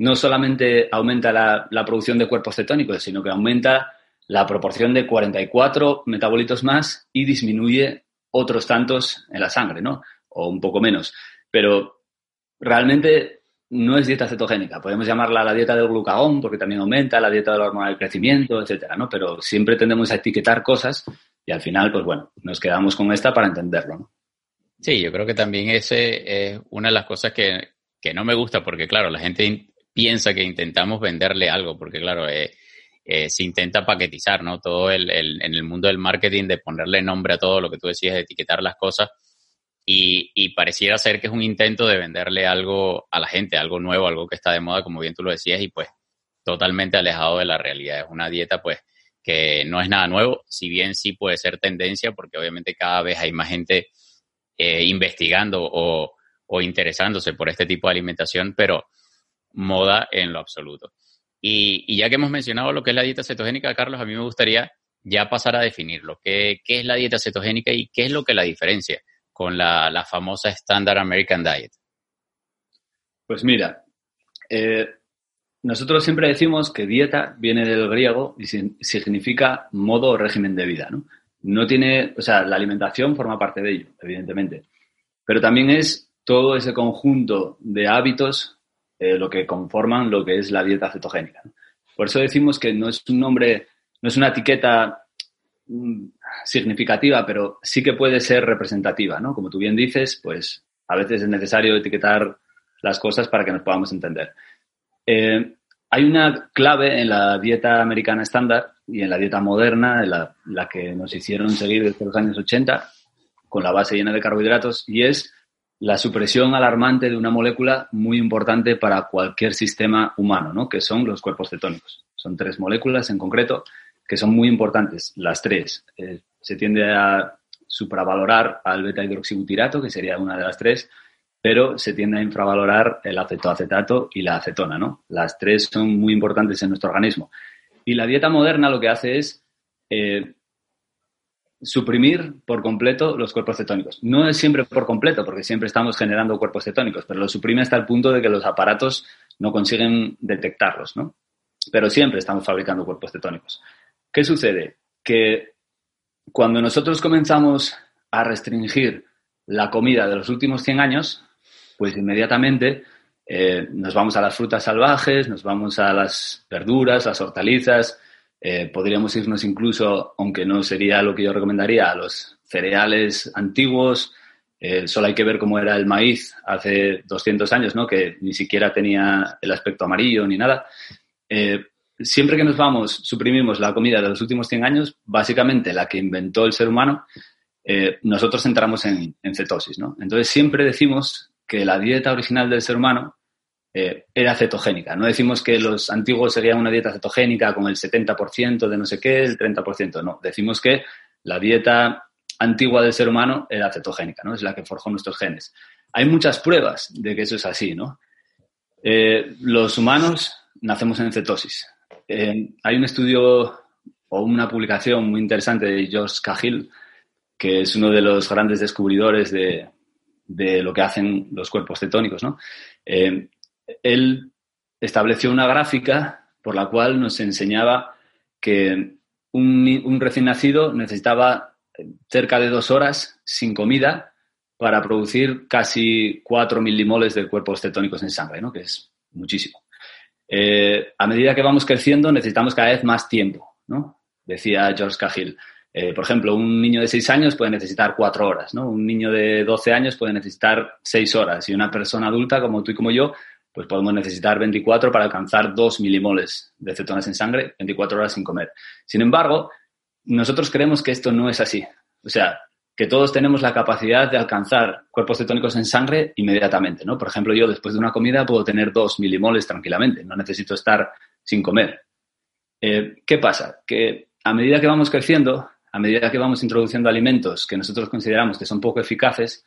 no solamente aumenta la, producción de cuerpos cetónicos, sino que aumenta la proporción de 44 metabolitos más y disminuye otros tantos en la sangre, ¿no? O un poco menos. Pero realmente no es dieta cetogénica. Podemos llamarla la dieta del glucagón porque también aumenta, la dieta de la hormona del crecimiento, etcétera, ¿no? Pero siempre tendemos a etiquetar cosas y al final, pues bueno, nos quedamos con esta para entenderlo. ¿no? Sí, yo creo que también ese es una de las cosas que, no me gusta porque, claro, la gente piensa que intentamos venderle algo porque, claro, eh, eh, se intenta paquetizar, ¿no? Todo el, en el mundo del marketing de ponerle nombre a todo lo que tú decías, de etiquetar las cosas y, pareciera ser que es un intento de venderle algo a la gente, algo nuevo, algo que está de moda, como bien tú lo decías, y pues totalmente alejado de la realidad. Es una dieta, pues, que no es nada nuevo, si bien sí puede ser tendencia, porque obviamente cada vez hay más gente eh, investigando o, interesándose por este tipo de alimentación, pero moda en lo absoluto. Y, ya que hemos mencionado lo que es la dieta cetogénica, Carlos, a mí me gustaría ya pasar a definirlo. ¿Qué, qué es la dieta cetogénica y qué es lo que la diferencia con la, la famosa Standard American Diet? Pues mira, eh, nosotros siempre decimos que dieta viene del griego y significa modo o régimen de vida, ¿no? No tiene, o sea, la alimentación forma parte de ello, evidentemente, pero también es todo ese conjunto de hábitos eh, lo que conforman lo que es la dieta cetogénica. Por eso decimos que no es un nombre, no es una etiqueta mm, significativa, pero sí que puede ser representativa, ¿no? Como tú bien dices, pues a veces es necesario etiquetar las cosas para que nos podamos entender. Eh, hay una clave en la dieta americana estándar y en la dieta moderna, la, la, que nos hicieron seguir desde los años 80, con la base llena de carbohidratos, y es la supresión alarmante de una molécula muy importante para cualquier sistema humano, ¿no? que son los cuerpos cetónicos. Son tres moléculas en concreto que son muy importantes, las tres. Eh, se tiende a supravalorar al beta-hidroxibutirato, que sería una de las tres, pero se tiende a infravalorar el acetoacetato y la acetona, ¿no? Las tres son muy importantes en nuestro organismo. Y la dieta moderna lo que hace es eh, suprimir por completo los cuerpos cetónicos. No es siempre por completo, porque siempre estamos generando cuerpos cetónicos, pero lo suprime hasta el punto de que los aparatos no consiguen detectarlos, ¿no? Pero siempre estamos fabricando cuerpos cetónicos. ¿Qué sucede? Que cuando nosotros comenzamos a restringir la comida de los últimos 100 años, pues inmediatamente eh, nos vamos a las frutas salvajes, nos vamos a las verduras, las hortalizas, eh, podríamos irnos incluso, aunque no sería lo que yo recomendaría, a los cereales antiguos. Eh, solo hay que ver cómo era el maíz hace 200 años, ¿no? que ni siquiera tenía el aspecto amarillo ni nada. siempre que nos vamos, suprimimos la comida de los últimos 100 años, básicamente la que inventó el ser humano, nosotros entramos en, en, cetosis. ¿no? Entonces siempre decimos que la dieta original del ser humano eh, era cetogénica. No decimos que los antiguos serían una dieta cetogénica con el 70% de no sé qué, el 30%. No, decimos que la dieta antigua del ser humano era cetogénica, ¿no? Es la que forjó nuestros genes. Hay muchas pruebas de que eso es así, ¿no? Eh, los humanos nacemos en cetosis. Eh, hay un estudio o una publicación muy interesante de George Cahill, que es uno de los grandes descubridores de, de lo que hacen los cuerpos cetónicos, ¿no? Él estableció una gráfica por la cual nos enseñaba que un, recién nacido necesitaba cerca de dos horas sin comida para producir casi cuatro milimoles de cuerpos cetónicos en sangre, ¿no? que es muchísimo. Eh, a medida que vamos creciendo necesitamos cada vez más tiempo, ¿no? decía George Cahill. Eh, por ejemplo, un niño de 6 años puede necesitar 4 horas, ¿no? Un niño de 12 años puede necesitar 6 horas y una persona adulta como tú y como yo, pues podemos necesitar 24 para alcanzar 2 milimoles de cetonas en sangre, 24 horas sin comer. Sin embargo, nosotros creemos que esto no es así. O sea, que todos tenemos la capacidad de alcanzar cuerpos cetónicos en sangre inmediatamente, ¿no? Por ejemplo, yo después de una comida puedo tener 2 milimoles tranquilamente, no necesito estar sin comer. Eh, ¿Qué pasa? Que a medida que vamos creciendo, a medida que vamos introduciendo alimentos que nosotros consideramos que son poco eficaces,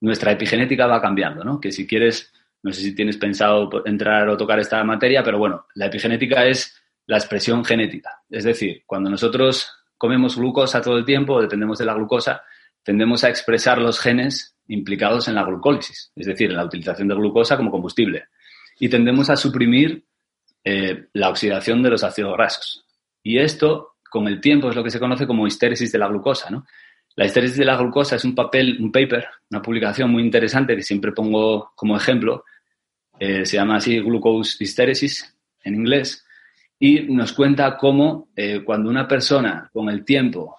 nuestra epigenética va cambiando, ¿no? Que si quieres, no sé si tienes pensado entrar o tocar esta materia, pero bueno, la epigenética es la expresión genética. Es decir, cuando nosotros comemos glucosa todo el tiempo, dependemos de la glucosa, tendemos a expresar los genes implicados en la glucólisis, es decir, en la utilización de glucosa como combustible. Y tendemos a suprimir eh, la oxidación de los ácidos grasos. Y esto con el tiempo es lo que se conoce como histéresis de la glucosa, ¿no? La histéresis de la glucosa es un papel, un paper, una publicación muy interesante que siempre pongo como ejemplo. Eh, se llama así Glucose Hysteresis en inglés y nos cuenta cómo eh, cuando una persona con el tiempo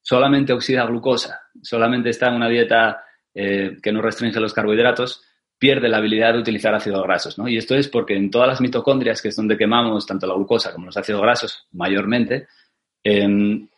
solamente oxida glucosa, solamente está en una dieta eh, que no restringe los carbohidratos, pierde la habilidad de utilizar ácidos grasos. ¿no? Y esto es porque en todas las mitocondrias, que es donde quemamos tanto la glucosa como los ácidos grasos mayormente, Em,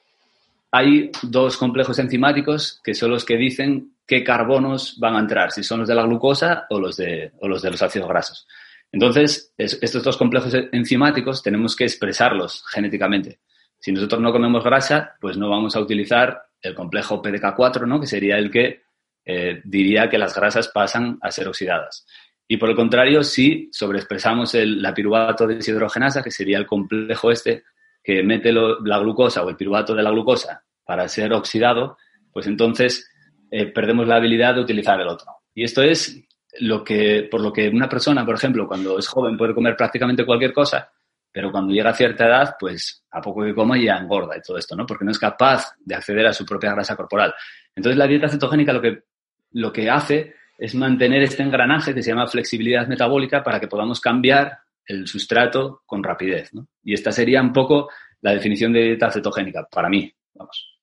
hay dos complejos enzimáticos que son los que dicen qué carbonos van a entrar, si son los de la glucosa o los de, los, ácidos grasos. Entonces, estos dos complejos enzimáticos tenemos que expresarlos genéticamente. Si nosotros no comemos grasa, pues no vamos a utilizar el complejo PDK4, ¿no? que sería el que eh, diría que las grasas pasan a ser oxidadas. Y por el contrario, si sobreexpresamos el, la piruvato deshidrogenasa, que sería el complejo este que mete la glucosa o el piruvato de la glucosa para ser oxidado, pues entonces eh, perdemos la habilidad de utilizar el otro. Y esto es lo que, por lo que una persona, por ejemplo, cuando es joven puede comer prácticamente cualquier cosa, pero cuando llega a cierta edad, pues a poco que coma ya engorda y todo esto, ¿no? Porque no es capaz de acceder a su propia grasa corporal. Entonces la dieta cetogénica lo que, lo que hace es mantener este engranaje que se llama flexibilidad metabólica para que podamos cambiar el sustrato con rapidez, ¿no? Y esta sería un poco la definición de dieta cetogénica para mí, vamos.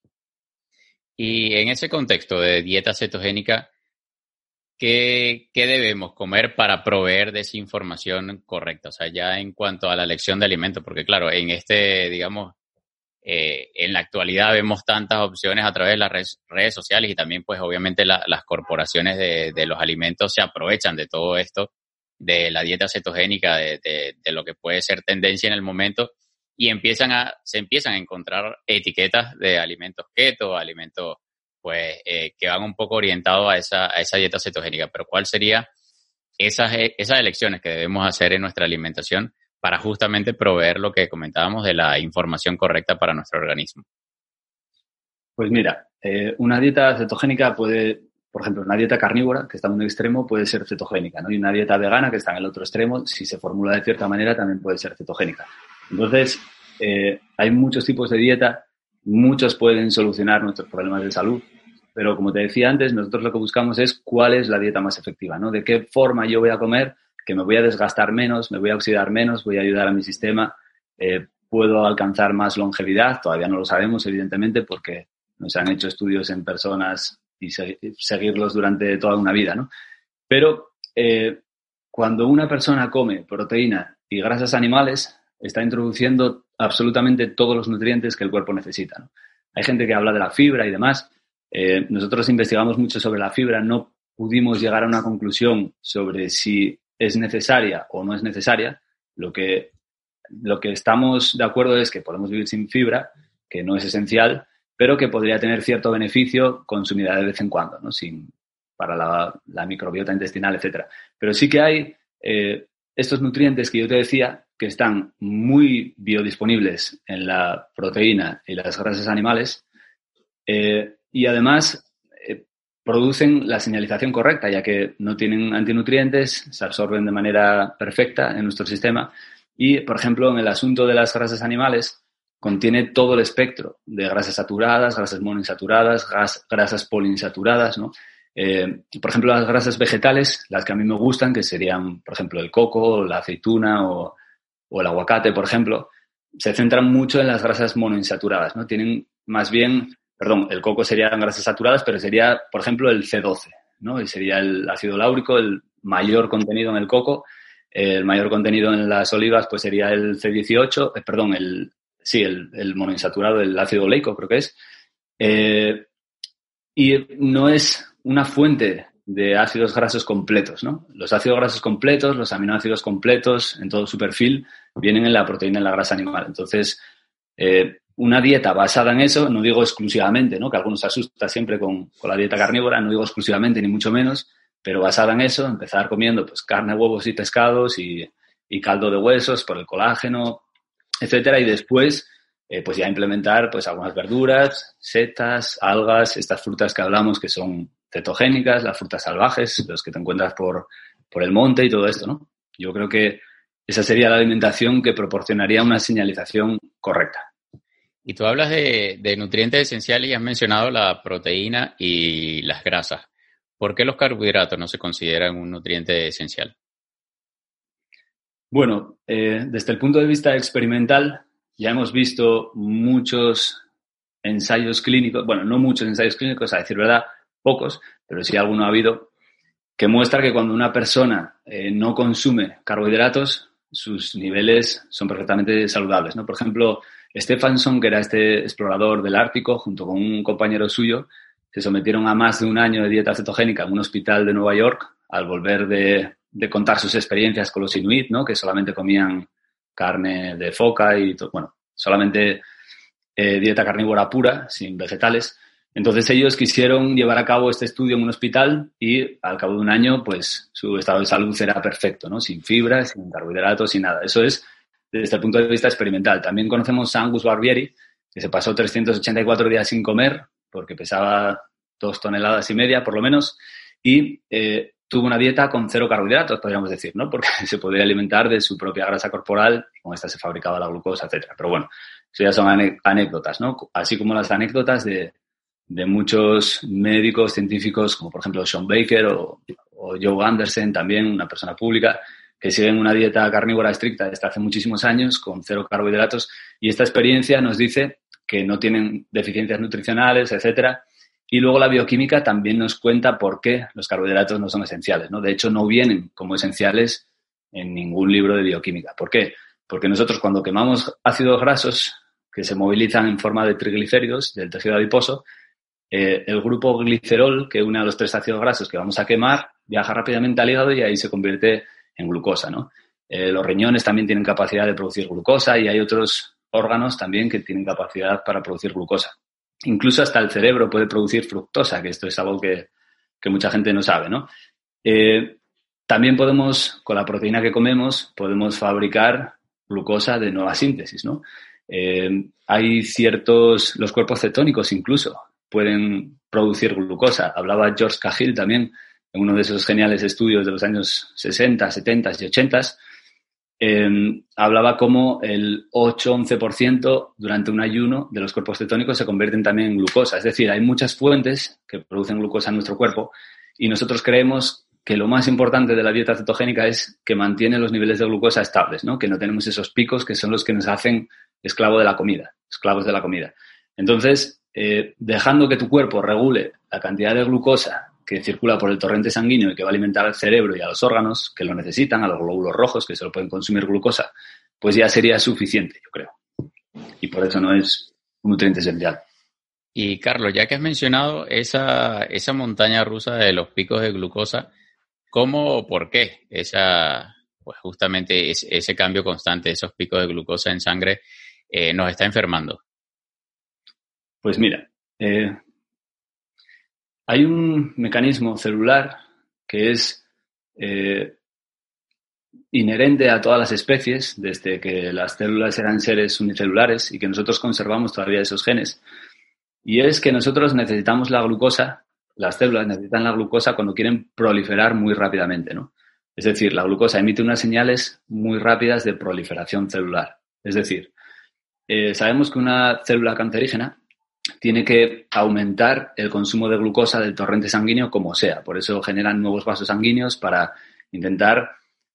Y en ese contexto de dieta cetogénica, ¿qué, debemos comer para proveer de esa información correcta? O sea, ya en cuanto a la elección de alimentos, porque claro, en este, digamos, eh, en la actualidad vemos tantas opciones a través de las redes, sociales y también pues obviamente las corporaciones de, los alimentos se aprovechan de todo esto, de la dieta cetogénica, de, de, lo que puede ser tendencia en el momento y empiezan a, se empiezan a encontrar etiquetas de alimentos keto, alimentos pues eh, que van un poco orientados a esa, a esa dieta cetogénica. Pero ¿cuál sería esas, eh, esas elecciones que debemos hacer en nuestra alimentación para justamente proveer lo que comentábamos de la información correcta para nuestro organismo? Pues mira, eh, una dieta cetogénica puede, por ejemplo, una dieta carnívora, que está en un extremo, puede ser cetogénica, ¿no? Y una dieta vegana, que está en el otro extremo, si se formula de cierta manera, también puede ser cetogénica. Entonces, hay muchos tipos de dieta Muchos pueden solucionar nuestros problemas de salud, pero como te decía antes, nosotros lo que buscamos es cuál es la dieta más efectiva, ¿no? De qué forma yo voy a comer, que me voy a desgastar menos, me voy a oxidar menos, voy a ayudar a mi sistema, eh, puedo alcanzar más longevidad, todavía no lo sabemos, evidentemente, porque no se han hecho estudios en personas y seguirlos durante toda una vida, ¿no? Pero eh, cuando una persona come proteína y grasas animales, está introduciendo absolutamente todos los nutrientes que el cuerpo necesita. Hay gente que habla de la fibra y demás. Eh, nosotros investigamos mucho sobre la fibra, no pudimos llegar a una conclusión sobre si es necesaria o no es necesaria. Lo que, lo que estamos de acuerdo es que podemos vivir sin fibra, que no es esencial, pero que podría tener cierto beneficio consumida de vez en cuando, ¿no? Sin, para la, microbiota intestinal, etc. Pero sí que hay eh, estos nutrientes que yo te decía que están muy biodisponibles en la proteína y las grasas animales eh, y además eh, producen la señalización correcta, ya que no tienen antinutrientes, se absorben de manera perfecta en nuestro sistema y, por ejemplo, en el asunto de las grasas animales, contiene todo el espectro de grasas saturadas, grasas monoinsaturadas, grasas poliinsaturadas, ¿no? Eh, por ejemplo, las grasas vegetales, las que a mí me gustan, que serían, por ejemplo, el coco, la aceituna o el aguacate, por ejemplo, se centran mucho en las grasas monoinsaturadas, ¿no? Tienen más bien, perdón, el coco sería grasas saturadas, pero sería, por ejemplo, el C12, ¿no? Y sería el ácido láurico, el mayor contenido en el coco. El mayor contenido en las olivas, pues sería el C18, eh, perdón, el, sí, el, monoinsaturado, el ácido oleico, creo que es. Eh, y no es una fuente de ácidos grasos completos, ¿no? Los ácidos grasos completos, los aminoácidos completos en todo su perfil vienen en la proteína en la grasa animal. Entonces, eh, una dieta basada en eso, no digo exclusivamente, ¿no? Que algunos asusta siempre con, la dieta carnívora, no digo exclusivamente ni mucho menos, pero basada en eso, empezar comiendo pues carne, huevos y pescados y, caldo de huesos por el colágeno, etcétera, y después eh, pues ya implementar pues algunas verduras, setas, algas, estas frutas que hablamos que son cetogénicas, las frutas salvajes, los que te encuentras por, por el monte y todo esto, ¿no? Yo creo que esa sería la alimentación que proporcionaría una señalización correcta. Y tú hablas de, nutrientes esenciales y has mencionado la proteína y las grasas. ¿Por qué los carbohidratos no se consideran un nutriente esencial? Bueno, eh, desde el punto de vista experimental, ya hemos visto muchos ensayos clínicos, bueno, no muchos ensayos clínicos, a decir verdad, pocos, pero sí alguno ha habido, que muestra que cuando una persona eh, no consume carbohidratos, sus niveles son perfectamente saludables. ¿no? Por ejemplo, Stephenson, que era este explorador del Ártico, junto con un compañero suyo, se sometieron a más de un año de dieta cetogénica en un hospital de Nueva York al volver de, contar sus experiencias con los inuit, ¿no? que solamente comían carne de foca y, bueno, solamente eh, dieta carnívora pura, sin vegetales. Entonces ellos quisieron llevar a cabo este estudio en un hospital y al cabo de un año, pues su estado de salud era perfecto, ¿no? Sin fibra, sin carbohidratos, sin nada. Eso es desde el punto de vista experimental. También conocemos a Angus Barbieri, que se pasó 384 días sin comer porque pesaba dos toneladas y media, por lo menos, y eh, tuvo una dieta con cero carbohidratos, podríamos decir, ¿no? Porque se podía alimentar de su propia grasa corporal con esta se fabricaba la glucosa, etcétera. Pero bueno, eso ya son anécdotas, ¿no? Así como las anécdotas de, de muchos médicos, científicos, como por ejemplo Sean Baker o, o Joe Anderson, también una persona pública, que siguen una dieta carnívora estricta desde hace muchísimos años con cero carbohidratos y esta experiencia nos dice que no tienen deficiencias nutricionales, etcétera. Y luego la bioquímica también nos cuenta por qué los carbohidratos no son esenciales, ¿no? De hecho, no vienen como esenciales en ningún libro de bioquímica. ¿Por qué? Porque nosotros cuando quemamos ácidos grasos que se movilizan en forma de triglicéridos del tejido adiposo, eh, el grupo glicerol, que une a los tres ácidos grasos que vamos a quemar, viaja rápidamente al hígado y ahí se convierte en glucosa. Eh, los riñones también tienen capacidad de producir glucosa y hay otros órganos también que tienen capacidad para producir glucosa. Incluso hasta el cerebro puede producir fructosa, que esto es algo que, mucha gente no sabe, ¿no? Eh, también podemos, con la proteína que comemos, podemos fabricar glucosa de nueva síntesis, ¿no? hay ciertos, los cuerpos cetónicos incluso, pueden producir glucosa. Hablaba George Cahill también en uno de esos geniales estudios de los años 60, 70 y 80. Em, hablaba como el 8-11% durante un ayuno de los cuerpos cetónicos se convierten también en glucosa. Es decir, hay muchas fuentes que producen glucosa en nuestro cuerpo y nosotros creemos que lo más importante de la dieta cetogénica es que mantiene los niveles de glucosa estables, ¿no? que no tenemos esos picos que son los que nos hacen esclavo de la comida, esclavos de la comida. Entonces, eh, dejando que tu cuerpo regule la cantidad de glucosa que circula por el torrente sanguíneo y que va a alimentar al cerebro y a los órganos que lo necesitan, a los glóbulos rojos que solo pueden consumir glucosa, pues ya sería suficiente, yo creo. Y por eso no es un nutriente esencial. Y Carlos, ya que has mencionado esa, esa montaña rusa de los picos de glucosa, ¿cómo o por qué esa, pues justamente ese, cambio constante de esos picos de glucosa en sangre eh, nos está enfermando? Pues mira, eh, hay un mecanismo celular que es eh, inherente a todas las especies, desde que las células eran seres unicelulares y que nosotros conservamos todavía esos genes. Y es que nosotros necesitamos la glucosa, las células necesitan la glucosa cuando quieren proliferar muy rápidamente, ¿no? Es decir, la glucosa emite unas señales muy rápidas de proliferación celular. Es decir, eh, sabemos que una célula cancerígena tiene que aumentar el consumo de glucosa del torrente sanguíneo como sea. Por eso generan nuevos vasos sanguíneos para intentar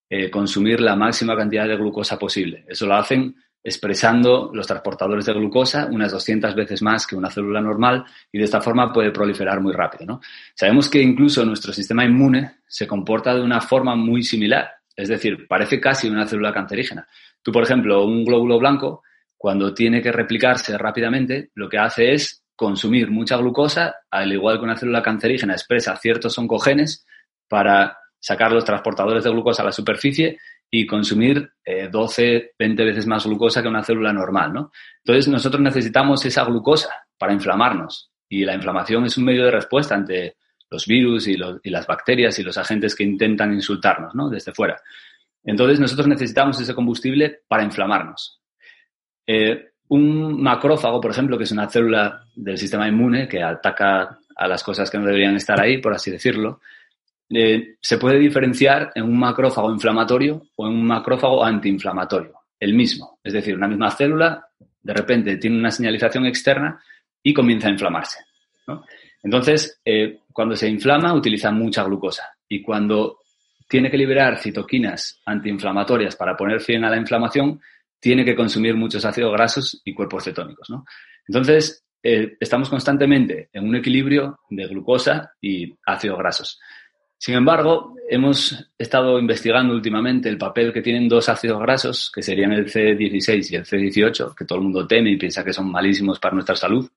eh, consumir la máxima cantidad de glucosa posible. Eso lo hacen expresando los transportadores de glucosa unas 200 veces más que una célula normal y de esta forma puede proliferar muy rápido. Sabemos que incluso nuestro sistema inmune se comporta de una forma muy similar, es decir, parece casi una célula cancerígena. Tú, por ejemplo, un glóbulo blanco cuando tiene que replicarse rápidamente, lo que hace es consumir mucha glucosa, al igual que una célula cancerígena expresa ciertos oncogenes para sacar los transportadores de glucosa a la superficie y consumir 12, eh, 20 veces más glucosa que una célula normal, ¿no? Entonces nosotros necesitamos esa glucosa para inflamarnos y la inflamación es un medio de respuesta ante los virus y, las bacterias y los agentes que intentan insultarnos, ¿no? Desde fuera. Entonces nosotros necesitamos ese combustible para inflamarnos. Eh, un macrófago, por ejemplo, que es una célula del sistema inmune que ataca a las cosas que no deberían estar ahí, por así decirlo, eh, se puede diferenciar en un macrófago inflamatorio o en un macrófago antiinflamatorio, el mismo. Es decir, una misma célula de repente tiene una señalización externa y comienza a inflamarse. Entonces, eh, cuando se inflama, utiliza mucha glucosa y cuando tiene que liberar citoquinas antiinflamatorias para poner fin a la inflamación, tiene que consumir muchos ácidos grasos y cuerpos cetónicos. ¿no? Entonces, eh, estamos constantemente en un equilibrio de glucosa y ácidos grasos. Sin embargo, hemos estado investigando últimamente el papel que tienen dos ácidos grasos, que serían el C16 y el C18, que todo el mundo teme y piensa que son malísimos para nuestra salud.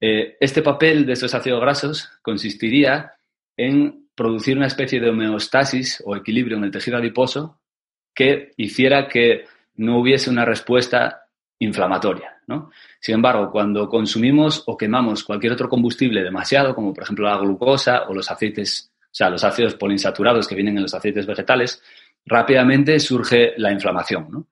Eh, este papel de estos ácidos grasos consistiría en producir una especie de homeostasis o equilibrio en el tejido adiposo que hiciera que no hubiese una respuesta inflamatoria. ¿no? Sin embargo, cuando consumimos o quemamos cualquier otro combustible demasiado, como por ejemplo la glucosa o los aceites, o sea, los ácidos poliinsaturados que vienen en los aceites vegetales, rápidamente surge la inflamación. ¿no?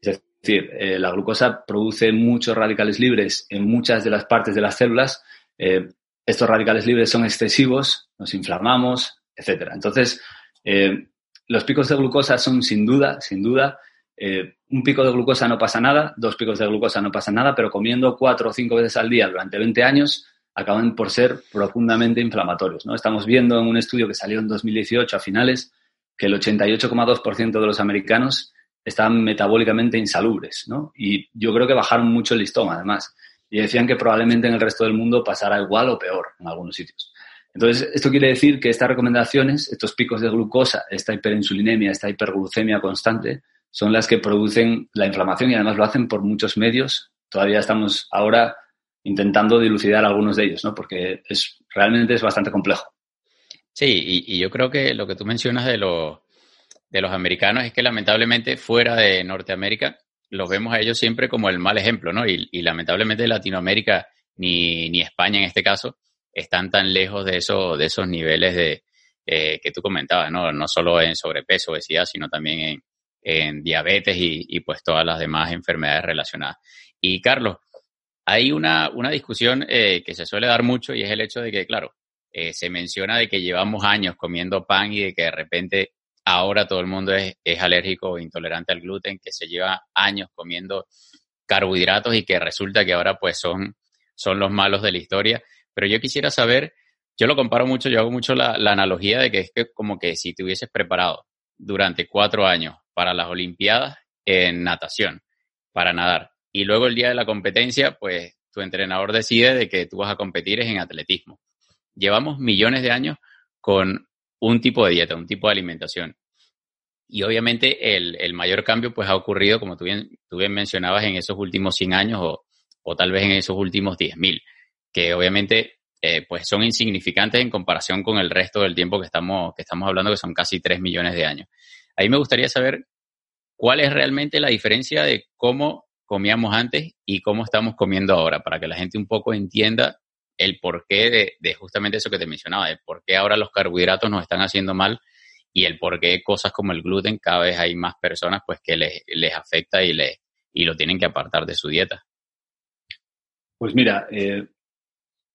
Es decir, eh, la glucosa produce muchos radicales libres en muchas de las partes de las células. Eh, estos radicales libres son excesivos, nos inflamamos, etcétera. Entonces, eh, los picos de glucosa son sin duda, sin duda, eh, un pico de glucosa no pasa nada, dos picos de glucosa no pasa nada, pero comiendo cuatro o cinco veces al día durante 20 años acaban por ser profundamente inflamatorios. ¿no? Estamos viendo en un estudio que salió en 2018 a finales que el 88,2% de los americanos están metabólicamente insalubres. ¿no? Y yo creo que bajaron mucho el listón, además. Y decían que probablemente en el resto del mundo pasará igual o peor en algunos sitios. Entonces, esto quiere decir que estas recomendaciones, estos picos de glucosa, esta hiperinsulinemia, esta hiperglucemia constante, son las que producen la inflamación y además lo hacen por muchos medios. Todavía estamos ahora intentando dilucidar algunos de ellos, ¿no? Porque es, realmente es bastante complejo. Sí, y, yo creo que lo que tú mencionas de, los de los americanos es que lamentablemente fuera de Norteamérica los vemos a ellos siempre como el mal ejemplo, ¿no? Y, lamentablemente Latinoamérica ni, ni España en este caso están tan lejos de, eso, de esos niveles de, eh, que tú comentabas, ¿no? No solo en sobrepeso, obesidad, sino también en, en diabetes y, y, pues todas las demás enfermedades relacionadas. Y Carlos, hay una, una discusión eh, que se suele dar mucho y es el hecho de que, claro, eh, se menciona de que llevamos años comiendo pan y de que de repente ahora todo el mundo es, es alérgico o intolerante al gluten, que se lleva años comiendo carbohidratos y que resulta que ahora pues son, son los malos de la historia. Pero yo quisiera saber, yo lo comparo mucho, yo hago mucho la, la analogía de que es que como que si te hubieses preparado durante cuatro años para las Olimpiadas en natación, para nadar, y luego el día de la competencia, pues tu entrenador decide de que tú vas a competir en atletismo. Llevamos millones de años con un tipo de dieta, un tipo de alimentación. Y obviamente el, el mayor cambio pues ha ocurrido, como tú bien, tú bien mencionabas, en esos últimos 100 años o, o tal vez en esos últimos 10.000, que obviamente eh, pues son insignificantes en comparación con el resto del tiempo que estamos, que estamos hablando, que son casi 3 millones de años. Ahí me gustaría saber cuál es realmente la diferencia de cómo comíamos antes y cómo estamos comiendo ahora, para que la gente un poco entienda el porqué de, justamente eso que te mencionaba, de por qué ahora los carbohidratos nos están haciendo mal y el por qué cosas como el gluten cada vez hay más personas pues que les, les afecta y, les, y lo tienen que apartar de su dieta. Pues mira, eh,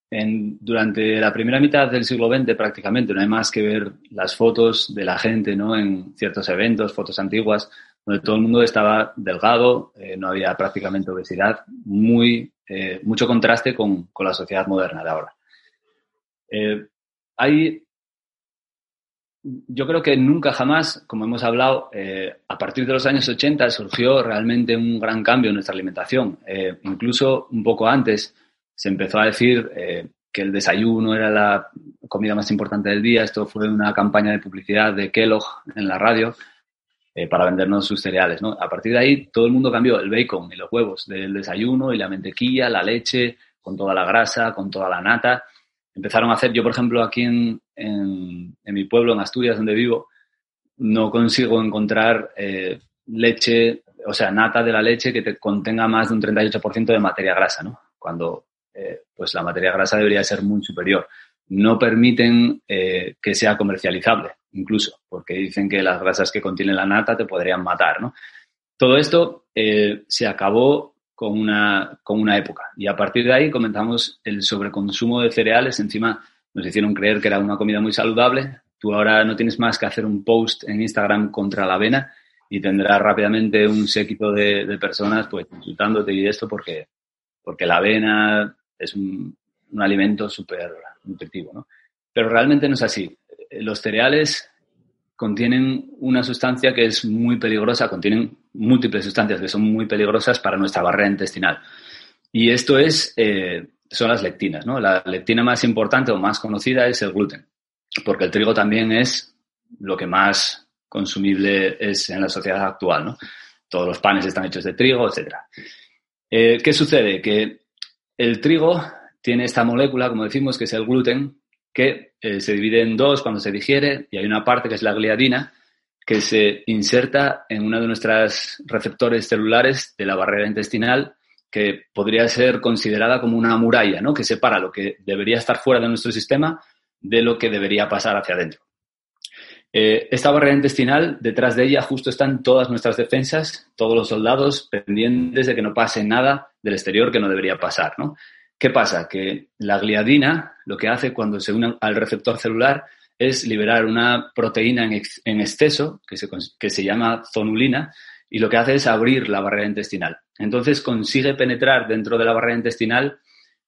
en, durante la primera mitad del siglo XX prácticamente no hay más que ver las fotos de la gente ¿no? en ciertos eventos, fotos antiguas, donde todo el mundo estaba delgado, eh, no había prácticamente obesidad, muy, eh, mucho contraste con, con, la sociedad moderna de ahora. Eh, hay, yo creo que nunca jamás, como hemos hablado, a partir de los años 80 surgió realmente un gran cambio en nuestra alimentación. incluso un poco antes se empezó a decir que el desayuno era la comida más importante del día. Esto fue una campaña de publicidad de Kellogg en la radio eh, para vendernos sus cereales. ¿no? A partir de ahí todo el mundo cambió el bacon y los huevos del desayuno y la mantequilla, la leche, con toda la grasa, con toda la nata. Empezaron a hacer, yo por ejemplo aquí en, en, mi pueblo, en Asturias, donde vivo, no consigo encontrar eh, leche, o sea, nata de la leche que te contenga más de un 38% de materia grasa, ¿no? Cuando eh, pues la materia grasa debería ser muy superior. No permiten que sea comercializable incluso, porque dicen que las grasas que contiene la nata te podrían matar, ¿no? Todo esto eh, se acabó con una, con una época y a partir de ahí comenzamos el sobreconsumo de cereales, encima nos hicieron creer que era una comida muy saludable, tú ahora no tienes más que hacer un post en Instagram contra la avena y tendrás rápidamente un séquito de, personas pues insultándote y esto porque, porque la avena es un, un alimento súper nutritivo, ¿no? Pero realmente no es así. Los cereales contienen una sustancia que es muy peligrosa, contienen múltiples sustancias que son muy peligrosas para nuestra barrera intestinal. Y esto es, eh, son las lectinas. ¿no? La lectina más importante o más conocida es el gluten, porque el trigo también es lo que más consumible es en la sociedad actual. ¿no? Todos los panes están hechos de trigo, etc. Eh, ¿Qué sucede? Que el trigo tiene esta molécula, como decimos, que es el gluten, que eh, se divide en dos cuando se digiere y hay una parte que es la gliadina que se inserta en uno de nuestros receptores celulares de la barrera intestinal que podría ser considerada como una muralla, ¿no? que separa lo que debería estar fuera de nuestro sistema de lo que debería pasar hacia adentro. Eh, esta barrera intestinal, detrás de ella justo están todas nuestras defensas, todos los soldados pendientes de que no pase nada del exterior que no debería pasar. ¿no? ¿Qué pasa? Que la gliadina lo que hace cuando se une al receptor celular es liberar una proteína en, exceso que se, que se llama zonulina y lo que hace es abrir la barrera intestinal. Entonces consigue penetrar dentro de la barrera intestinal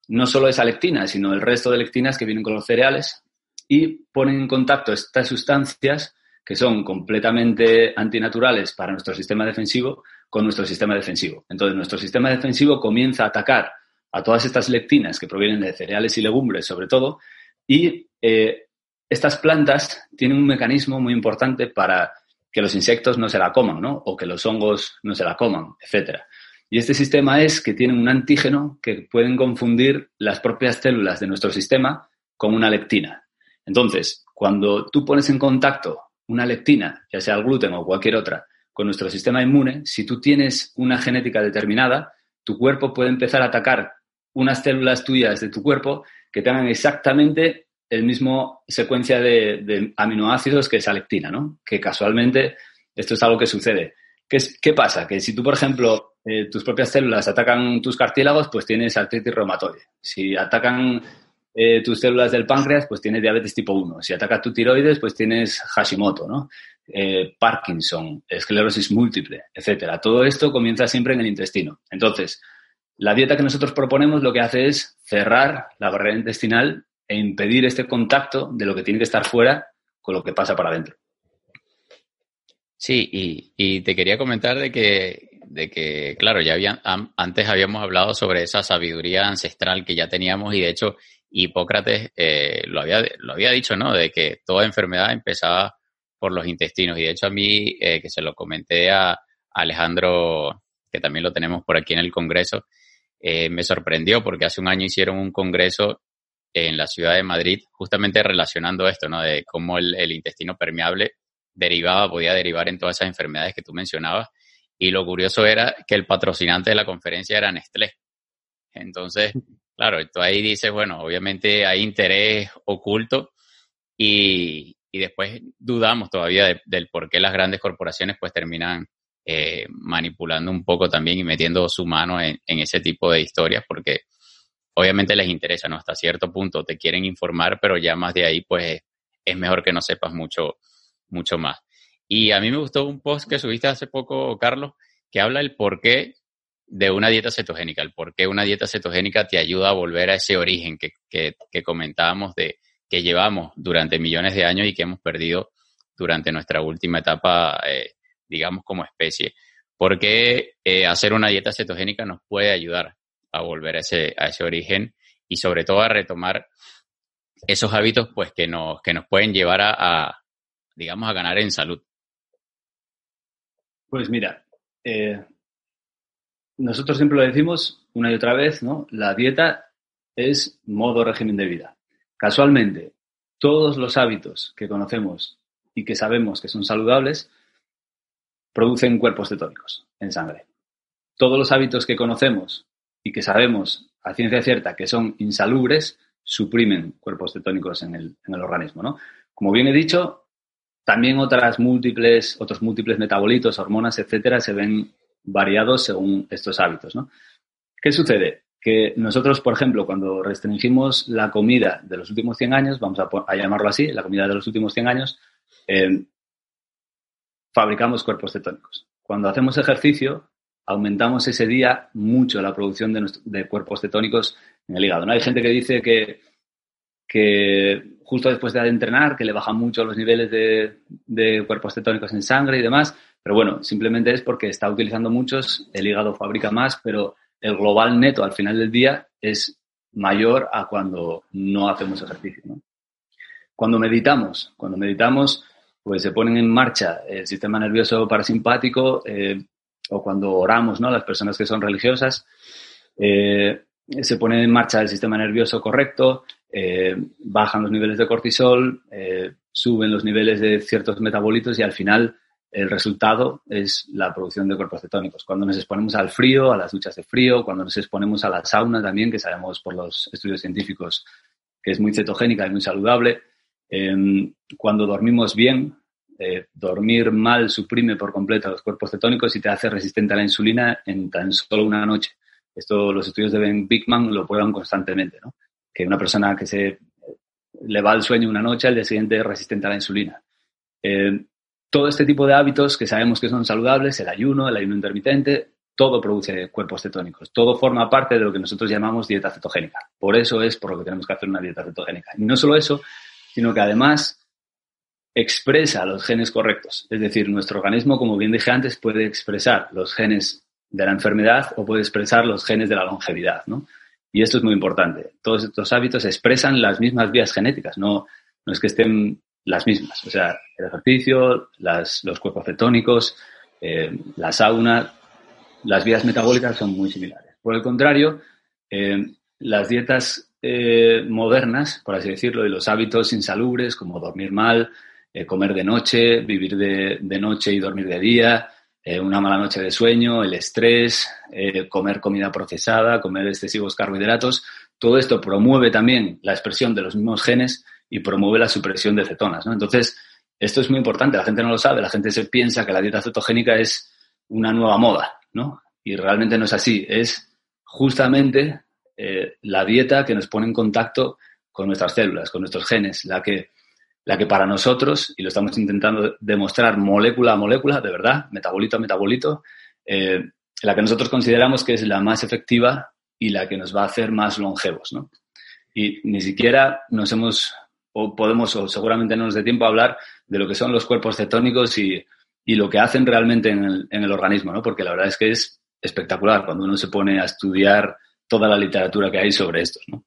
no solo esa lectina, sino el resto de lectinas que vienen con los cereales y ponen en contacto estas sustancias que son completamente antinaturales para nuestro sistema defensivo con nuestro sistema defensivo. Entonces, nuestro sistema defensivo comienza a atacar a todas estas lectinas que provienen de cereales y legumbres, sobre todo, y eh, estas plantas tienen un mecanismo muy importante para que los insectos no se la coman, ¿no? O que los hongos no se la coman, etcétera. Y este sistema es que tiene un antígeno que pueden confundir las propias células de nuestro sistema con una lectina. Entonces, cuando tú pones en contacto una lectina, ya sea el gluten o cualquier otra, con nuestro sistema inmune, si tú tienes una genética determinada, tu cuerpo puede empezar a atacar unas células tuyas de tu cuerpo que tengan exactamente el mismo secuencia de, aminoácidos que esa lectina, ¿no? Que casualmente esto es algo que sucede. ¿Qué, pasa? Que si tú, por ejemplo, eh, tus propias células atacan tus cartílagos, pues tienes artritis reumatoide. Si atacan eh, tus células del páncreas, pues tienes diabetes tipo 1. Si ataca tu tiroides, pues tienes Hashimoto, ¿no? Eh, Parkinson, esclerosis múltiple, etcétera. Todo esto comienza siempre en el intestino. Entonces, la dieta que nosotros proponemos lo que hace es cerrar la barrera intestinal e impedir este contacto de lo que tiene que estar fuera con lo que pasa para adentro. Sí, y, te quería comentar de que, de que claro, ya habían, antes habíamos hablado sobre esa sabiduría ancestral que ya teníamos y de hecho Hipócrates eh, lo, había, lo había dicho, ¿no? De que toda enfermedad empezaba por los intestinos y de hecho a mí, eh, que se lo comenté a Alejandro, que también lo tenemos por aquí en el Congreso, eh, me sorprendió porque hace un año hicieron un congreso en la ciudad de Madrid justamente relacionando esto, ¿no? De cómo el intestino permeable derivaba, podía derivar en todas esas enfermedades que tú mencionabas. Y lo curioso era que el patrocinante de la conferencia era Nestlé. Entonces, claro, tú ahí dices, bueno, obviamente hay interés oculto y, después dudamos todavía del por qué las grandes corporaciones pues terminan eh, manipulando un poco también y metiendo su mano en, ese tipo de historias porque obviamente les interesa, ¿no? Hasta cierto punto te quieren informar, pero ya más de ahí pues es mejor que no sepas mucho mucho más. Y a mí me gustó un post que subiste hace poco, Carlos, que habla el porqué de una dieta cetogénica, el por qué una dieta cetogénica te ayuda a volver a ese origen que, que, comentábamos de que llevamos durante millones de años y que hemos perdido durante nuestra última etapa, eh, digamos, como especie. ¿Por qué eh, hacer una dieta cetogénica nos puede ayudar a volver a ese, a ese origen y sobre todo a retomar esos hábitos pues que nos, que nos pueden llevar a, digamos, a ganar en salud? Pues mira, eh, nosotros siempre lo decimos una y otra vez, ¿no? La dieta es modo régimen de vida. Casualmente, todos los hábitos que conocemos y que sabemos que son saludables producen cuerpos cetónicos en sangre. Todos los hábitos que conocemos y que sabemos a ciencia cierta que son insalubres suprimen cuerpos cetónicos en el, en el organismo, ¿no? Como bien he dicho, también otras múltiples, otros múltiples metabolitos, hormonas, etcétera, se ven variados según estos hábitos. ¿no? ¿Qué sucede? Que nosotros, por ejemplo, cuando restringimos la comida de los últimos 100 años, vamos a, llamarlo así, la comida de los últimos 100 años, eh, fabricamos cuerpos cetónicos. Cuando hacemos ejercicio, aumentamos ese día mucho la producción de, de, cuerpos cetónicos en el hígado. ¿no? Hay gente que dice que que justo después de entrenar, que le bajan mucho los niveles de, cuerpos cetónicos en sangre y demás, pero bueno, simplemente es porque está utilizando muchos, el hígado fabrica más, pero el global neto al final del día es mayor a cuando no hacemos ejercicio. Cuando meditamos, cuando meditamos, pues se ponen en marcha el sistema nervioso parasimpático eh, o cuando oramos, ¿no? Las personas que son religiosas, eh, se pone en marcha el sistema nervioso correcto, eh, bajan los niveles de cortisol, suben los niveles de ciertos metabolitos y al final el resultado es la producción de cuerpos cetónicos. Cuando nos exponemos al frío, a las duchas de frío, cuando nos exponemos a la sauna también, que sabemos por los estudios científicos que es muy cetogénica y muy saludable, em, cuando dormimos bien, eh, dormir mal suprime por completo los cuerpos cetónicos y te hace resistente a la insulina en tan solo una noche. Esto los estudios de Ben Bigman lo prueban constantemente, ¿no? que una persona que se le va el sueño una noche, al día siguiente es resistente a la insulina. Eh, todo este tipo de hábitos que sabemos que son saludables, el ayuno, el ayuno intermitente, todo produce cuerpos cetónicos, todo forma parte de lo que nosotros llamamos dieta cetogénica. Por eso es por lo que tenemos que hacer una dieta cetogénica. Y no solo eso, sino que además expresa los genes correctos. Es decir, nuestro organismo, como bien dije antes, puede expresar los genes de la enfermedad o puede expresar los genes de la longevidad. ¿no? Y esto es muy importante. Todos estos hábitos expresan las mismas vías genéticas, no, no es que estén las mismas. O sea, el ejercicio, los cuerpos cetónicos, eh, la sauna, las vías metabólicas son muy similares. Por el contrario, eh, las dietas eh, modernas, por así decirlo, y los hábitos insalubres, como dormir mal, comer de noche, vivir de, noche y dormir de día, una mala noche de sueño, el estrés, comer comida procesada, comer excesivos carbohidratos, todo esto promueve también la expresión de los mismos genes y promueve la supresión de cetonas. ¿no? Entonces, esto es muy importante, la gente no lo sabe, la gente se piensa que la dieta cetogénica es una nueva moda, ¿no? Y realmente no es así, es justamente eh, la dieta que nos pone en contacto con nuestras células, con nuestros genes, la que, la que para nosotros, y lo estamos intentando demostrar molécula a molécula, de verdad, metabolito a metabolito, eh, la que nosotros consideramos que es la más efectiva y la que nos va a hacer más longevos, ¿no? Y ni siquiera nos hemos o podemos, o seguramente no nos dé tiempo a hablar de lo que son los cuerpos cetónicos y, y lo que hacen realmente en el, en el, organismo, ¿no? Porque la verdad es que es espectacular cuando uno se pone a estudiar toda la literatura que hay sobre esto, ¿no?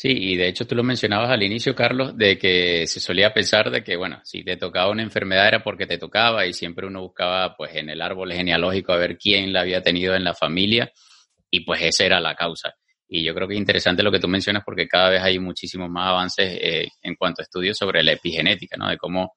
Sí, y de hecho tú lo mencionabas al inicio, Carlos, de que se solía pensar de que, bueno, si te tocaba una enfermedad era porque te tocaba y siempre uno buscaba, pues, en el árbol genealógico a ver quién la había tenido en la familia y pues esa era la causa. Y yo creo que es interesante lo que tú mencionas porque cada vez hay muchísimos más avances eh, en cuanto a estudios sobre la epigenética, ¿no? De cómo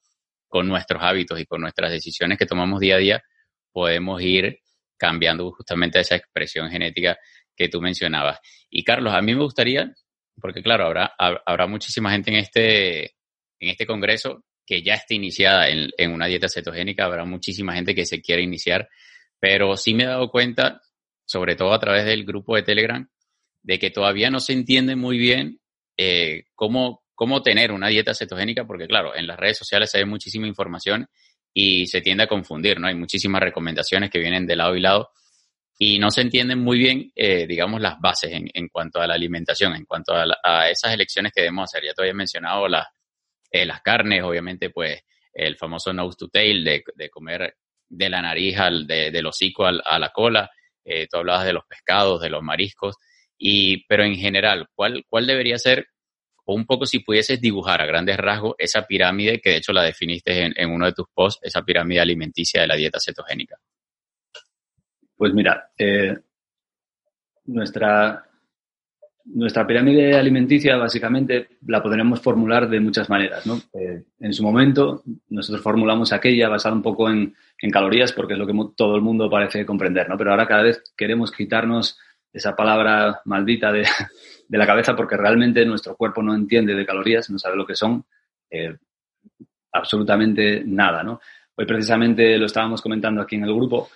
con nuestros hábitos y con nuestras decisiones que tomamos día a día podemos ir cambiando justamente esa expresión genética que tú mencionabas. Y Carlos, a mí me gustaría, porque claro, habrá, habrá muchísima gente en este, en este congreso que ya esté iniciada en, en una dieta cetogénica, habrá muchísima gente que se quiere iniciar, pero sí me he dado cuenta, sobre todo a través del grupo de Telegram, de que todavía no se entiende muy bien eh, cómo, cómo tener una dieta cetogénica, porque claro, en las redes sociales hay muchísima información y se tiende a confundir, ¿no? Hay muchísimas recomendaciones que vienen de lado y lado y no se entienden muy bien, eh, digamos, las bases en, en, cuanto a la alimentación, en cuanto a, esas elecciones que debemos hacer. Ya te había mencionado las, eh, las carnes, obviamente, pues el famoso nose to tail, de, de comer de la nariz, al, de, del hocico al, a la cola. Tú hablabas de los pescados, de los mariscos. Y, pero en general, ¿cuál, ¿cuál debería ser, o un poco si pudieses dibujar a grandes rasgos esa pirámide que de hecho la definiste en, uno de tus posts, esa pirámide alimenticia de la dieta cetogénica? Pues mira, eh, nuestra, nuestra pirámide alimenticia básicamente la podremos formular de muchas maneras. ¿no? Eh, en su momento nosotros formulamos aquella basada un poco en, en, calorías porque es lo que todo el mundo parece comprender, ¿no? pero ahora cada vez queremos quitarnos esa palabra maldita de, la cabeza porque realmente nuestro cuerpo no entiende de calorías, no sabe lo que son, eh, absolutamente nada, ¿no? Hoy precisamente lo estábamos comentando aquí en el grupo,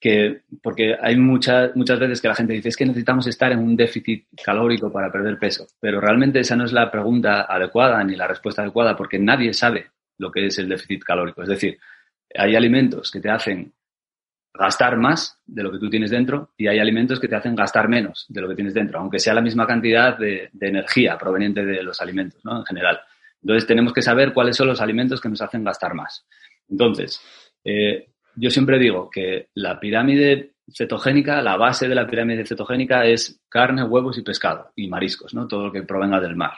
que porque hay muchas muchas veces que la gente dice es que necesitamos estar en un déficit calórico para perder peso, pero realmente esa no es la pregunta adecuada ni la respuesta adecuada porque nadie sabe lo que es el déficit calórico. Es decir, hay alimentos que te hacen gastar más de lo que tú tienes dentro y hay alimentos que te hacen gastar menos de lo que tienes dentro, aunque sea la misma cantidad de, energía proveniente de los alimentos, ¿no? En general. Entonces tenemos que saber cuáles son los alimentos que nos hacen gastar más. Entonces, eh, yo siempre digo que la pirámide cetogénica, la base de la pirámide cetogénica es carne, huevos y pescado y mariscos, ¿no? Todo lo que provenga del mar.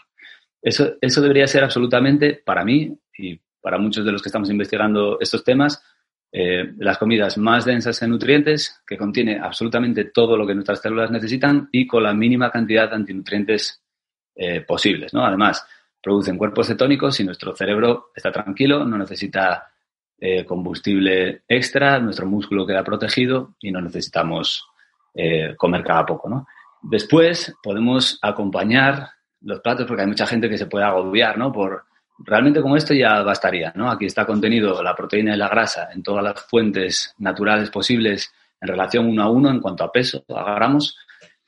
Eso, eso debería ser absolutamente, para mí y para muchos de los que estamos investigando estos temas, eh, las comidas más densas en nutrientes, que contiene absolutamente todo lo que nuestras células necesitan y con la mínima cantidad de antinutrientes eh, posibles. ¿no? Además, producen cuerpos cetónicos y nuestro cerebro está tranquilo, no necesita eh, combustible extra, nuestro músculo queda protegido y no necesitamos comer cada poco. ¿no? Después podemos acompañar los platos porque hay mucha gente que se puede agobiar ¿no? por realmente con esto ya bastaría, ¿no? Aquí está contenido la proteína y la grasa en todas las fuentes naturales posibles en relación uno a uno en cuanto a peso, a gramos,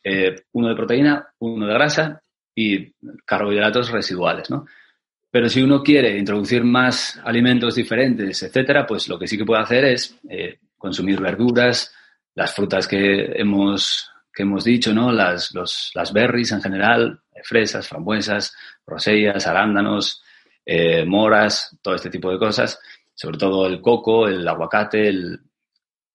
eh, uno de proteína, uno de grasa y carbohidratos residuales, ¿no? Pero si uno quiere introducir más alimentos diferentes, etcétera, pues lo que sí que puede hacer es eh, consumir verduras, las frutas que hemos, que hemos dicho, ¿no? Las, los, las berries en general, fresas, frambuesas, rosellas, arándanos, eh, moras, todo este tipo de cosas. Sobre todo el coco, el aguacate, el...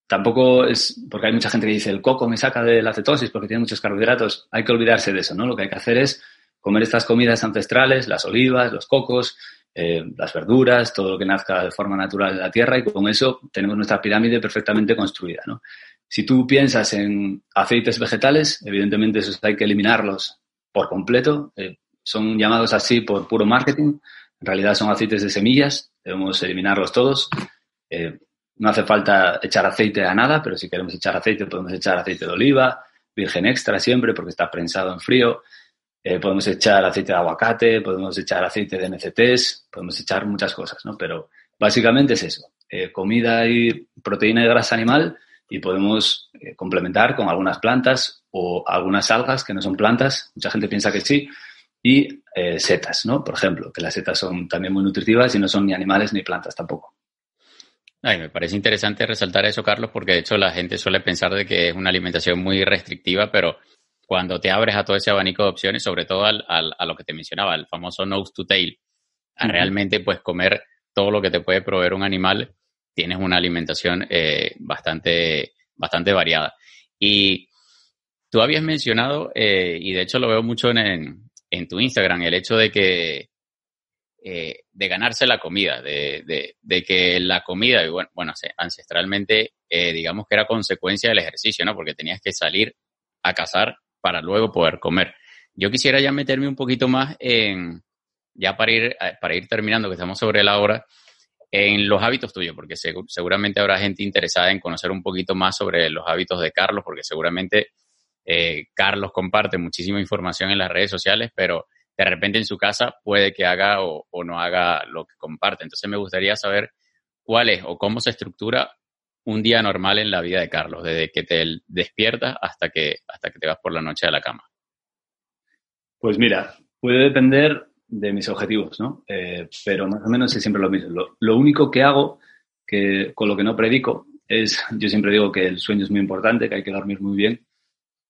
Tampoco es, porque hay mucha gente que dice, el coco me saca de la cetosis porque tiene muchos carbohidratos. Hay que olvidarse de eso, ¿no? Lo que hay que hacer es comer estas comidas ancestrales, las olivas, los cocos, eh, las verduras, todo lo que nazca de forma natural en la tierra y con eso tenemos nuestra pirámide perfectamente construida. ¿no? Si tú piensas en aceites vegetales, evidentemente esos hay que eliminarlos por completo. Eh, son llamados así por puro marketing. En realidad son aceites de semillas, debemos eliminarlos todos. Eh, no hace falta echar aceite a nada, pero si queremos echar aceite podemos echar aceite de oliva, virgen extra siempre porque está prensado en frío. Eh, podemos echar aceite de aguacate, podemos echar aceite de MCTs, podemos echar muchas cosas, ¿no? Pero básicamente es eso, eh, comida y proteína y grasa animal y podemos complementar con algunas plantas o algunas algas que no son plantas, mucha gente piensa que sí, y setas, ¿no? Por ejemplo, que las setas son también muy nutritivas y no son ni animales ni plantas tampoco. Ay, me parece interesante resaltar eso, Carlos, porque de hecho la gente suele pensar de que es una alimentación muy restrictiva, pero cuando te abres a todo ese abanico de opciones, sobre todo al, a lo que te mencionaba, el famoso nose to tail, a realmente pues comer todo lo que te puede proveer un animal, tienes una alimentación eh, bastante, bastante variada. Y tú habías mencionado, eh, y de hecho lo veo mucho en, en tu Instagram, el hecho de que eh, de ganarse la comida, de, de, de, que la comida, bueno, bueno ancestralmente, digamos que era consecuencia del ejercicio, ¿no? Porque tenías que salir a cazar para luego poder comer. Yo quisiera ya meterme un poquito más en, ya para ir, eh, para ir terminando, que estamos sobre la hora, en los hábitos tuyos, porque seguramente habrá gente interesada en conocer un poquito más sobre los hábitos de Carlos, porque seguramente eh, Carlos comparte muchísima información en las redes sociales, pero de repente en su casa puede que haga o, no haga lo que comparte. Entonces me gustaría saber cuál es o cómo se estructura un día normal en la vida de Carlos, desde que te despiertas hasta que, hasta que te vas por la noche a la cama? Pues mira, puede depender de mis objetivos, ¿no? Eh, pero más o menos es siempre lo mismo. Lo, único que hago, que con lo que no predico, es, yo siempre digo que el sueño es muy importante, que hay que dormir muy bien,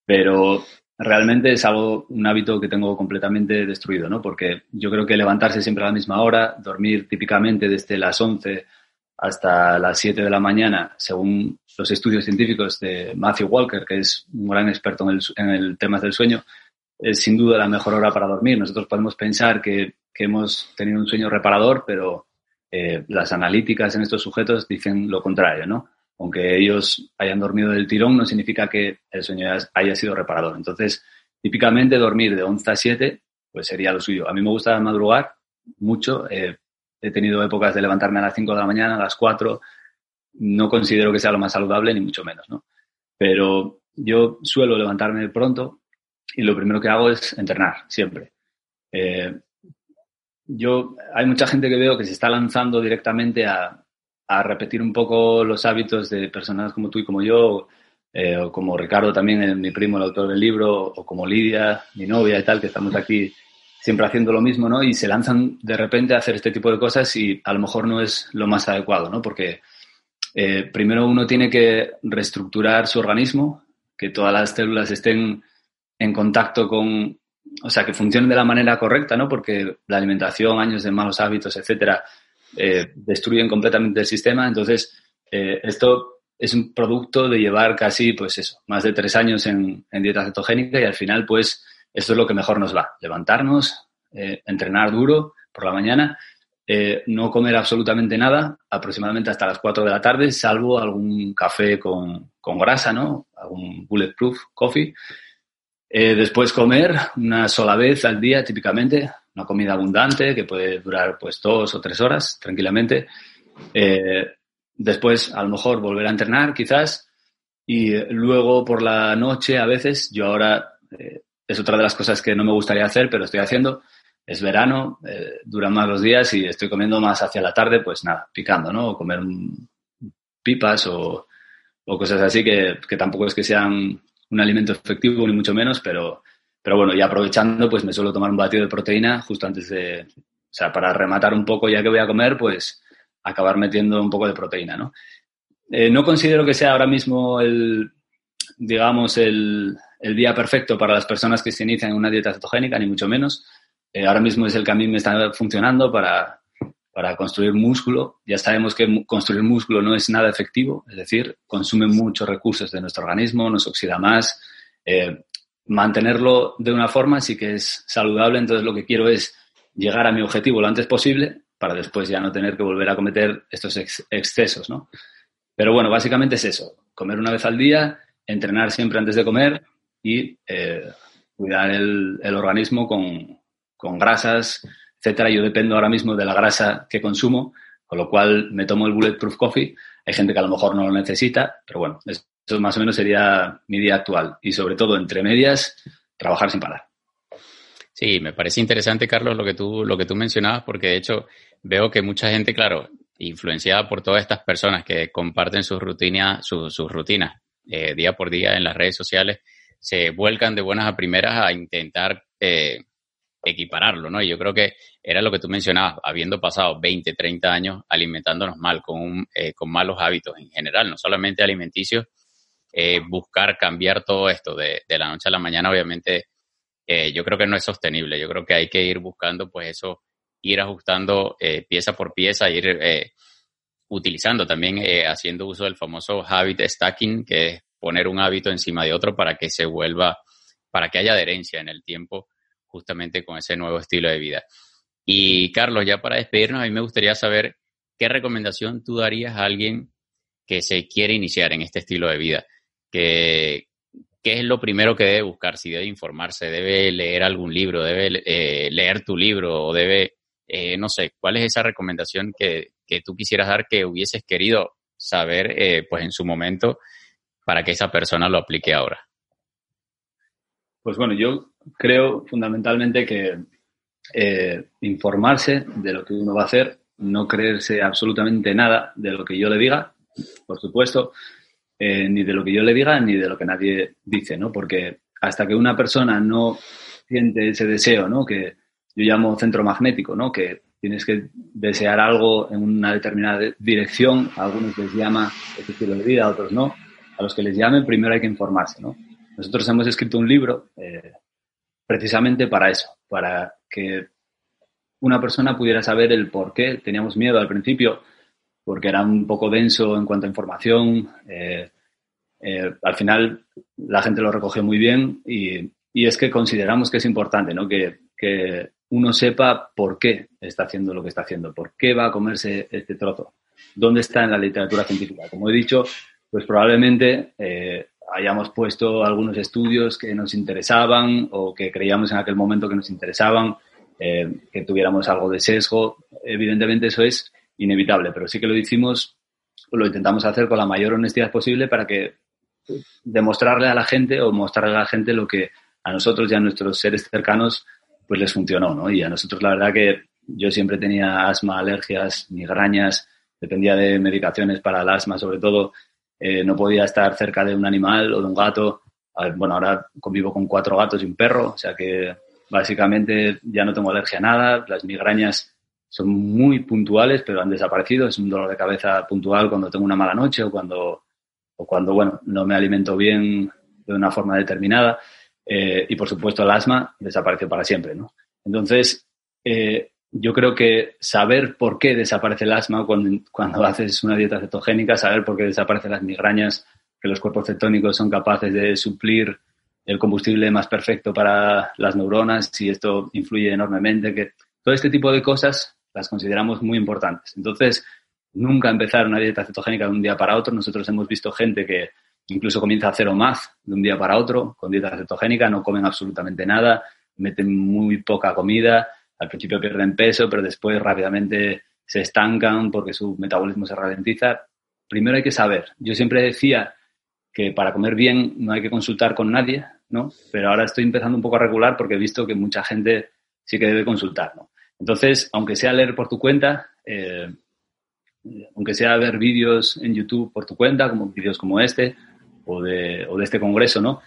pero realmente es algo, un hábito que tengo completamente destruido, ¿no? Porque yo creo que levantarse siempre a la misma hora, dormir típicamente desde las 11 hasta las 7 de la mañana, según los estudios científicos de Matthew Walker, que es un gran experto en el, en el tema del sueño, es sin duda la mejor hora para dormir. Nosotros podemos pensar que, que hemos tenido un sueño reparador, pero eh, las analíticas en estos sujetos dicen lo contrario, ¿no? Aunque ellos hayan dormido del tirón, no significa que el sueño haya sido reparador. Entonces, típicamente dormir de 11 a 7, pues sería lo suyo. A mí me gusta madrugar mucho, eh, he tenido épocas de levantarme a las 5 de la mañana, a las 4. No considero que sea lo más saludable, ni mucho menos, ¿no? Pero yo suelo levantarme pronto y lo primero que hago es entrenar, siempre. Eh, yo, hay mucha gente que veo que se está lanzando directamente a, a, repetir un poco los hábitos de personas como tú y como yo, eh, o como Ricardo también, mi primo, el autor del libro, o como Lidia, mi novia y tal, que estamos aquí siempre haciendo lo mismo, ¿no? Y se lanzan de repente a hacer este tipo de cosas y a lo mejor no es lo más adecuado, ¿no? Porque eh, primero uno tiene que reestructurar su organismo, que todas las células estén en contacto con, o sea, que funcionen de la manera correcta, ¿no? Porque la alimentación, años de malos hábitos, etcétera, eh, destruyen completamente el sistema. Entonces, eh, esto es un producto de llevar casi, pues eso, más de tres años en, en dieta cetogénica y al final, pues, esto es lo que mejor nos va. Levantarnos, eh, entrenar duro por la mañana, no comer absolutamente nada, aproximadamente hasta las 4 de la tarde, salvo algún café con, con grasa, ¿no? Algún bulletproof coffee. Después comer una sola vez al día, típicamente, una comida abundante que puede durar pues dos o tres horas tranquilamente. después, a lo mejor, volver a entrenar, quizás. Y luego por la noche, a veces, yo ahora es otra de las cosas que no me gustaría hacer, pero estoy haciendo. Es verano, eh, duran más los días y estoy comiendo más hacia la tarde, pues nada, picando, ¿no? O comer pipas o, cosas así que, tampoco es que sean un alimento efectivo, ni mucho menos, pero pero bueno, y aprovechando, pues me suelo tomar un batido de proteína justo antes de, o sea, para rematar un poco ya que voy a comer, pues acabar metiendo un poco de proteína, ¿no? Eh, no considero que sea ahora mismo el, digamos, el, el, día perfecto para las personas que se inician en una dieta cetogénica, ni mucho menos. Eh, ahora mismo es el que a mí me está funcionando para, para construir músculo. Ya sabemos que construir músculo no es nada efectivo, es decir, consume muchos recursos de nuestro organismo, nos oxida más. Eh, mantenerlo de una forma sí que es saludable, entonces lo que quiero es llegar a mi objetivo lo antes posible para después ya no tener que volver a cometer estos excesos, ¿no? Pero bueno, básicamente es eso, comer una vez al día, entrenar siempre antes de comer y eh, cuidar el, organismo con, con, grasas, etcétera. Yo dependo ahora mismo de la grasa que consumo, con lo cual me tomo el Bulletproof Coffee. Hay gente que a lo mejor no lo necesita, pero bueno, eso más o menos sería mi día actual. Y sobre todo, entre medias, trabajar sin parar. Sí, me parece interesante, Carlos, lo que tú, lo que tú mencionabas, porque de hecho veo que mucha gente, claro, influenciada por todas estas personas que comparten sus rutinas, sus rutinas eh, día por día en las redes sociales, se vuelcan de buenas a primeras a intentar eh, equipararlo, ¿no? Y yo creo que era lo que tú mencionabas, habiendo pasado 20, 30 años alimentándonos mal, con, eh, con malos hábitos en general, no solamente alimenticios, buscar cambiar todo esto de, la noche a la mañana, obviamente, yo creo que no es sostenible. Yo creo que hay que ir buscando, pues, eso ir ajustando eh, pieza por pieza, ir eh, utilizando también, eh, haciendo uso del famoso habit stacking, que es poner un hábito encima de otro para que se vuelva, para que haya adherencia en el tiempo justamente con ese nuevo estilo de vida. Y Carlos, ya para despedirnos, a mí me gustaría saber qué recomendación tú darías a alguien que se quiere iniciar en este estilo de vida, que, ¿qué es lo primero que debe buscar? Si debe informarse, debe leer algún libro, debe leer tu libro o debe eh, no sé, ¿cuál es esa recomendación que, tú quisieras dar que hubieses querido saber eh, pues en su momento para que esa persona lo aplique ahora? Pues bueno, yo creo fundamentalmente que eh, informarse de lo que uno va a hacer, no creerse absolutamente nada de lo que yo le diga, por supuesto, ni de lo que yo le diga ni de lo que nadie dice, ¿no? Porque hasta que una persona no siente ese deseo, ¿no? Que, yo llamo centro magnético, ¿no? Que tienes que desear algo en una determinada dirección, a algunos les llama este estilo de vida, a otros no. A los que les llamen, primero hay que informarse, ¿no? Nosotros hemos escrito un libro eh, precisamente para eso, para que una persona pudiera saber el por qué. Teníamos miedo al principio porque era un poco denso en cuanto a información. Eh, eh, al final la gente lo recogió muy bien y, y, es que consideramos que es importante, ¿no? Que, que uno sepa por qué está haciendo lo que está haciendo, por qué va a comerse este trozo, dónde está en la literatura científica. Como he dicho, pues probablemente eh, hayamos puesto algunos estudios que nos interesaban o que creíamos en aquel momento que nos interesaban, eh, que tuviéramos algo de sesgo. Evidentemente eso es inevitable, pero sí que lo hicimos, lo intentamos hacer con la mayor honestidad posible para que demostrarle a la gente o mostrarle a la gente lo que a nosotros y a nuestros seres cercanos pues les funcionó, ¿no? Y a nosotros la verdad que yo siempre tenía asma, alergias, migrañas, dependía de medicaciones para el asma sobre todo, eh, no podía estar cerca de un animal o de un gato. Bueno, ahora convivo con cuatro gatos y un perro, o sea que básicamente ya no tengo alergia a nada, las migrañas son muy puntuales, pero han desaparecido, es un dolor de cabeza puntual cuando tengo una mala noche o cuando, o cuando bueno, no me alimento bien de una forma determinada. Eh, y por supuesto el asma desapareció para siempre, ¿no? Entonces, eh, yo creo que saber por qué desaparece el asma cuando, cuando, haces una dieta cetogénica, saber por qué desaparecen las migrañas, que los cuerpos cetónicos son capaces de suplir el combustible más perfecto para las neuronas y esto influye enormemente, que todo este tipo de cosas las consideramos muy importantes. Entonces, nunca empezar una dieta cetogénica de un día para otro. Nosotros hemos visto gente que incluso comienza a cero más de un día para otro, con dieta cetogénica, no comen absolutamente nada, meten muy poca comida, al principio pierden peso, pero después rápidamente se estancan porque su metabolismo se ralentiza. Primero hay que saber. Yo siempre decía que para comer bien no hay que consultar con nadie, ¿no? Pero ahora estoy empezando un poco a regular porque he visto que mucha gente sí que debe consultar, ¿no? Entonces, aunque sea leer por tu cuenta, eh, aunque sea ver vídeos en YouTube por tu cuenta, como vídeos como este, o de, o de este congreso, ¿no?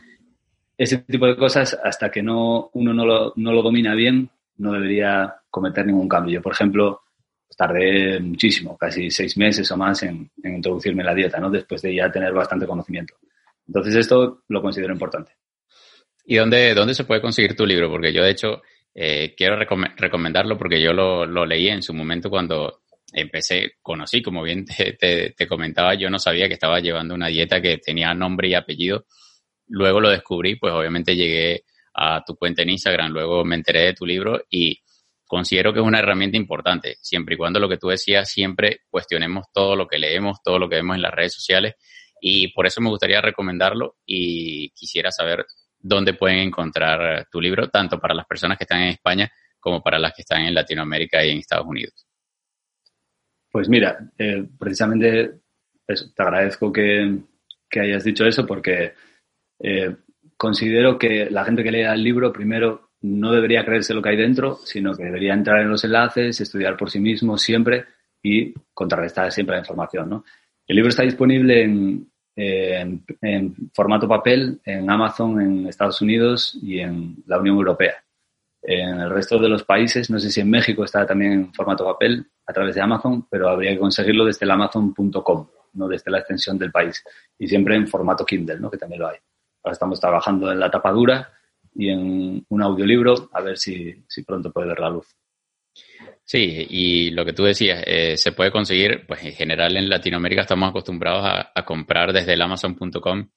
ese tipo de cosas, hasta que no, uno no lo, no lo domina bien, no debería cometer ningún cambio. Yo, por ejemplo, tardé muchísimo, casi seis meses o más en, introducirme en la dieta, ¿no? Después de ya tener bastante conocimiento. Entonces esto lo considero importante. ¿Y dónde, dónde se puede conseguir tu libro? Porque yo, de hecho, eh, quiero recomendarlo porque yo lo, lo, leí en su momento cuando empecé, conocí, como bien te, comentaba, yo no sabía que estaba llevando una dieta que tenía nombre y apellido. Luego lo descubrí, pues obviamente llegué a tu cuenta en Instagram, luego me enteré de tu libro y considero que es una herramienta importante, siempre y cuando lo que tú decías, siempre cuestionemos todo lo que leemos, todo lo que vemos en las redes sociales y por eso me gustaría recomendarlo y quisiera saber dónde pueden encontrar tu libro, tanto para las personas que están en España como para las que están en Latinoamérica y en Estados Unidos. Pues mira, eh, precisamente te agradezco que, hayas dicho eso porque eh, considero que la gente que lea el libro primero no debería creerse lo que hay dentro, sino que debería entrar en los enlaces, estudiar por sí mismo siempre y contrarrestar siempre la información. El libro está disponible en, formato papel en Amazon en Estados Unidos y en la Unión Europea. En el resto de los países, no sé si en México está también en formato papel a través de Amazon, pero habría que conseguirlo desde el amazon.com, no desde la extensión del país. Y siempre en formato Kindle, ¿no? que también lo hay. Ahora estamos trabajando en la tapa dura y en un audiolibro, a ver si, pronto puede ver la luz. Sí, y lo que tú decías, eh, se puede conseguir, pues en general en Latinoamérica estamos acostumbrados a, comprar desde el Amazon.com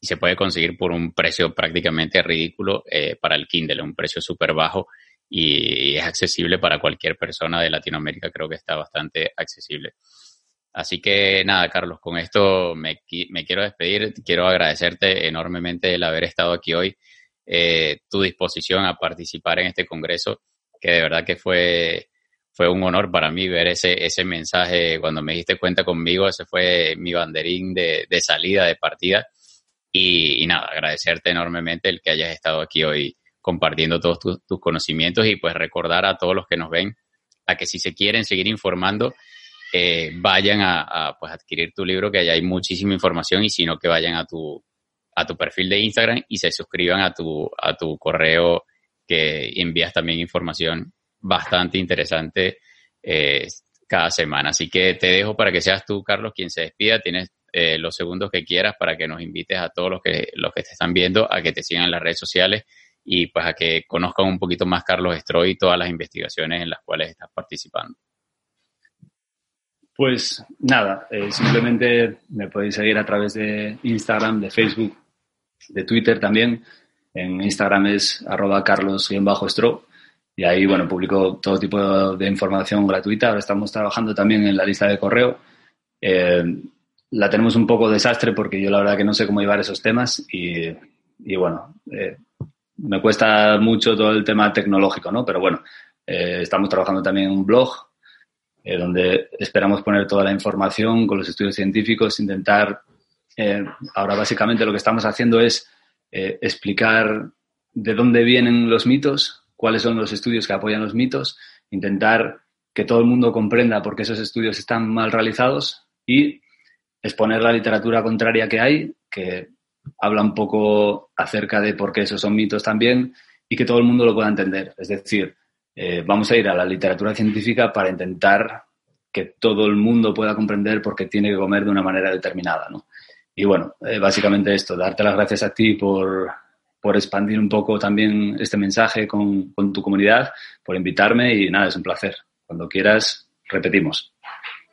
y se puede conseguir por un precio prácticamente ridículo eh, para el Kindle, un precio súper bajo y, es accesible para cualquier persona de Latinoamérica, creo que está bastante accesible. Así que nada, Carlos, con esto me, me quiero despedir, quiero agradecerte enormemente el haber estado aquí hoy eh, tu disposición a participar en este congreso, que de verdad que fue, fue un honor para mí ver ese, ese mensaje cuando me diste cuenta conmigo, ese fue mi banderín de, de salida, de partida. Y, nada, agradecerte enormemente el que hayas estado aquí hoy compartiendo todos tus conocimientos y pues recordar a todos los que nos ven a que si se quieren seguir informando, eh, vayan a, a, pues, adquirir tu libro, que allá hay muchísima información y si no, que vayan a tu, a tu perfil de Instagram y se suscriban a tu, a tu correo que envías también información bastante interesante eh, cada semana. Así que te dejo para que seas tú, Carlos, quien se despida. Tienes eh, los segundos que quieras para que nos invites a todos los que, los que te están viendo a que te sigan en las redes sociales y pues a que conozcan un poquito más Carlos Estroy y todas las investigaciones en las cuales estás participando. Pues nada, eh, simplemente me podéis seguir a través de Instagram, de Facebook, de Twitter también. En Instagram es arroba carlos-estro y ahí, bueno, publico todo tipo de información gratuita. Ahora estamos trabajando también en la lista de correo. Eh, la tenemos un poco desastre porque yo la verdad que no sé cómo llevar esos temas y, bueno, eh, me cuesta mucho todo el tema tecnológico, ¿no? Pero bueno, eh, estamos trabajando también en un blog donde esperamos poner toda la información con los estudios científicos, intentar eh, ahora básicamente lo que estamos haciendo es eh, explicar de dónde vienen los mitos, cuáles son los estudios que apoyan los mitos, intentar que todo el mundo comprenda por qué esos estudios están mal realizados y exponer la literatura contraria que hay, que habla un poco acerca de por qué esos son mitos también y que todo el mundo lo pueda entender. Es decir, eh, vamos a ir a la literatura científica para intentar que todo el mundo pueda comprender por qué tiene que comer de una manera determinada. ¿no? Y bueno, eh, básicamente esto, darte las gracias a ti por, expandir un poco también este mensaje con, tu comunidad, por invitarme y nada, es un placer. Cuando quieras, repetimos.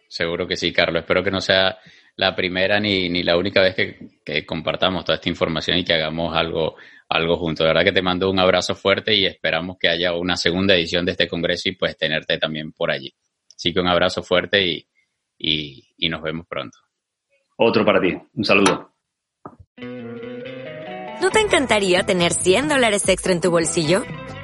Seguro que sí, Carlos. Espero que no sea la primera ni, ni la única vez que, compartamos toda esta información y que hagamos algo, algo juntos. De verdad que te mando un abrazo fuerte y esperamos que haya una segunda edición de este congreso y pues tenerte también por allí. Así que un abrazo fuerte y, y nos vemos pronto. Otro para ti. Un saludo. ¿No te encantaría tener 100 dólares extra en tu bolsillo?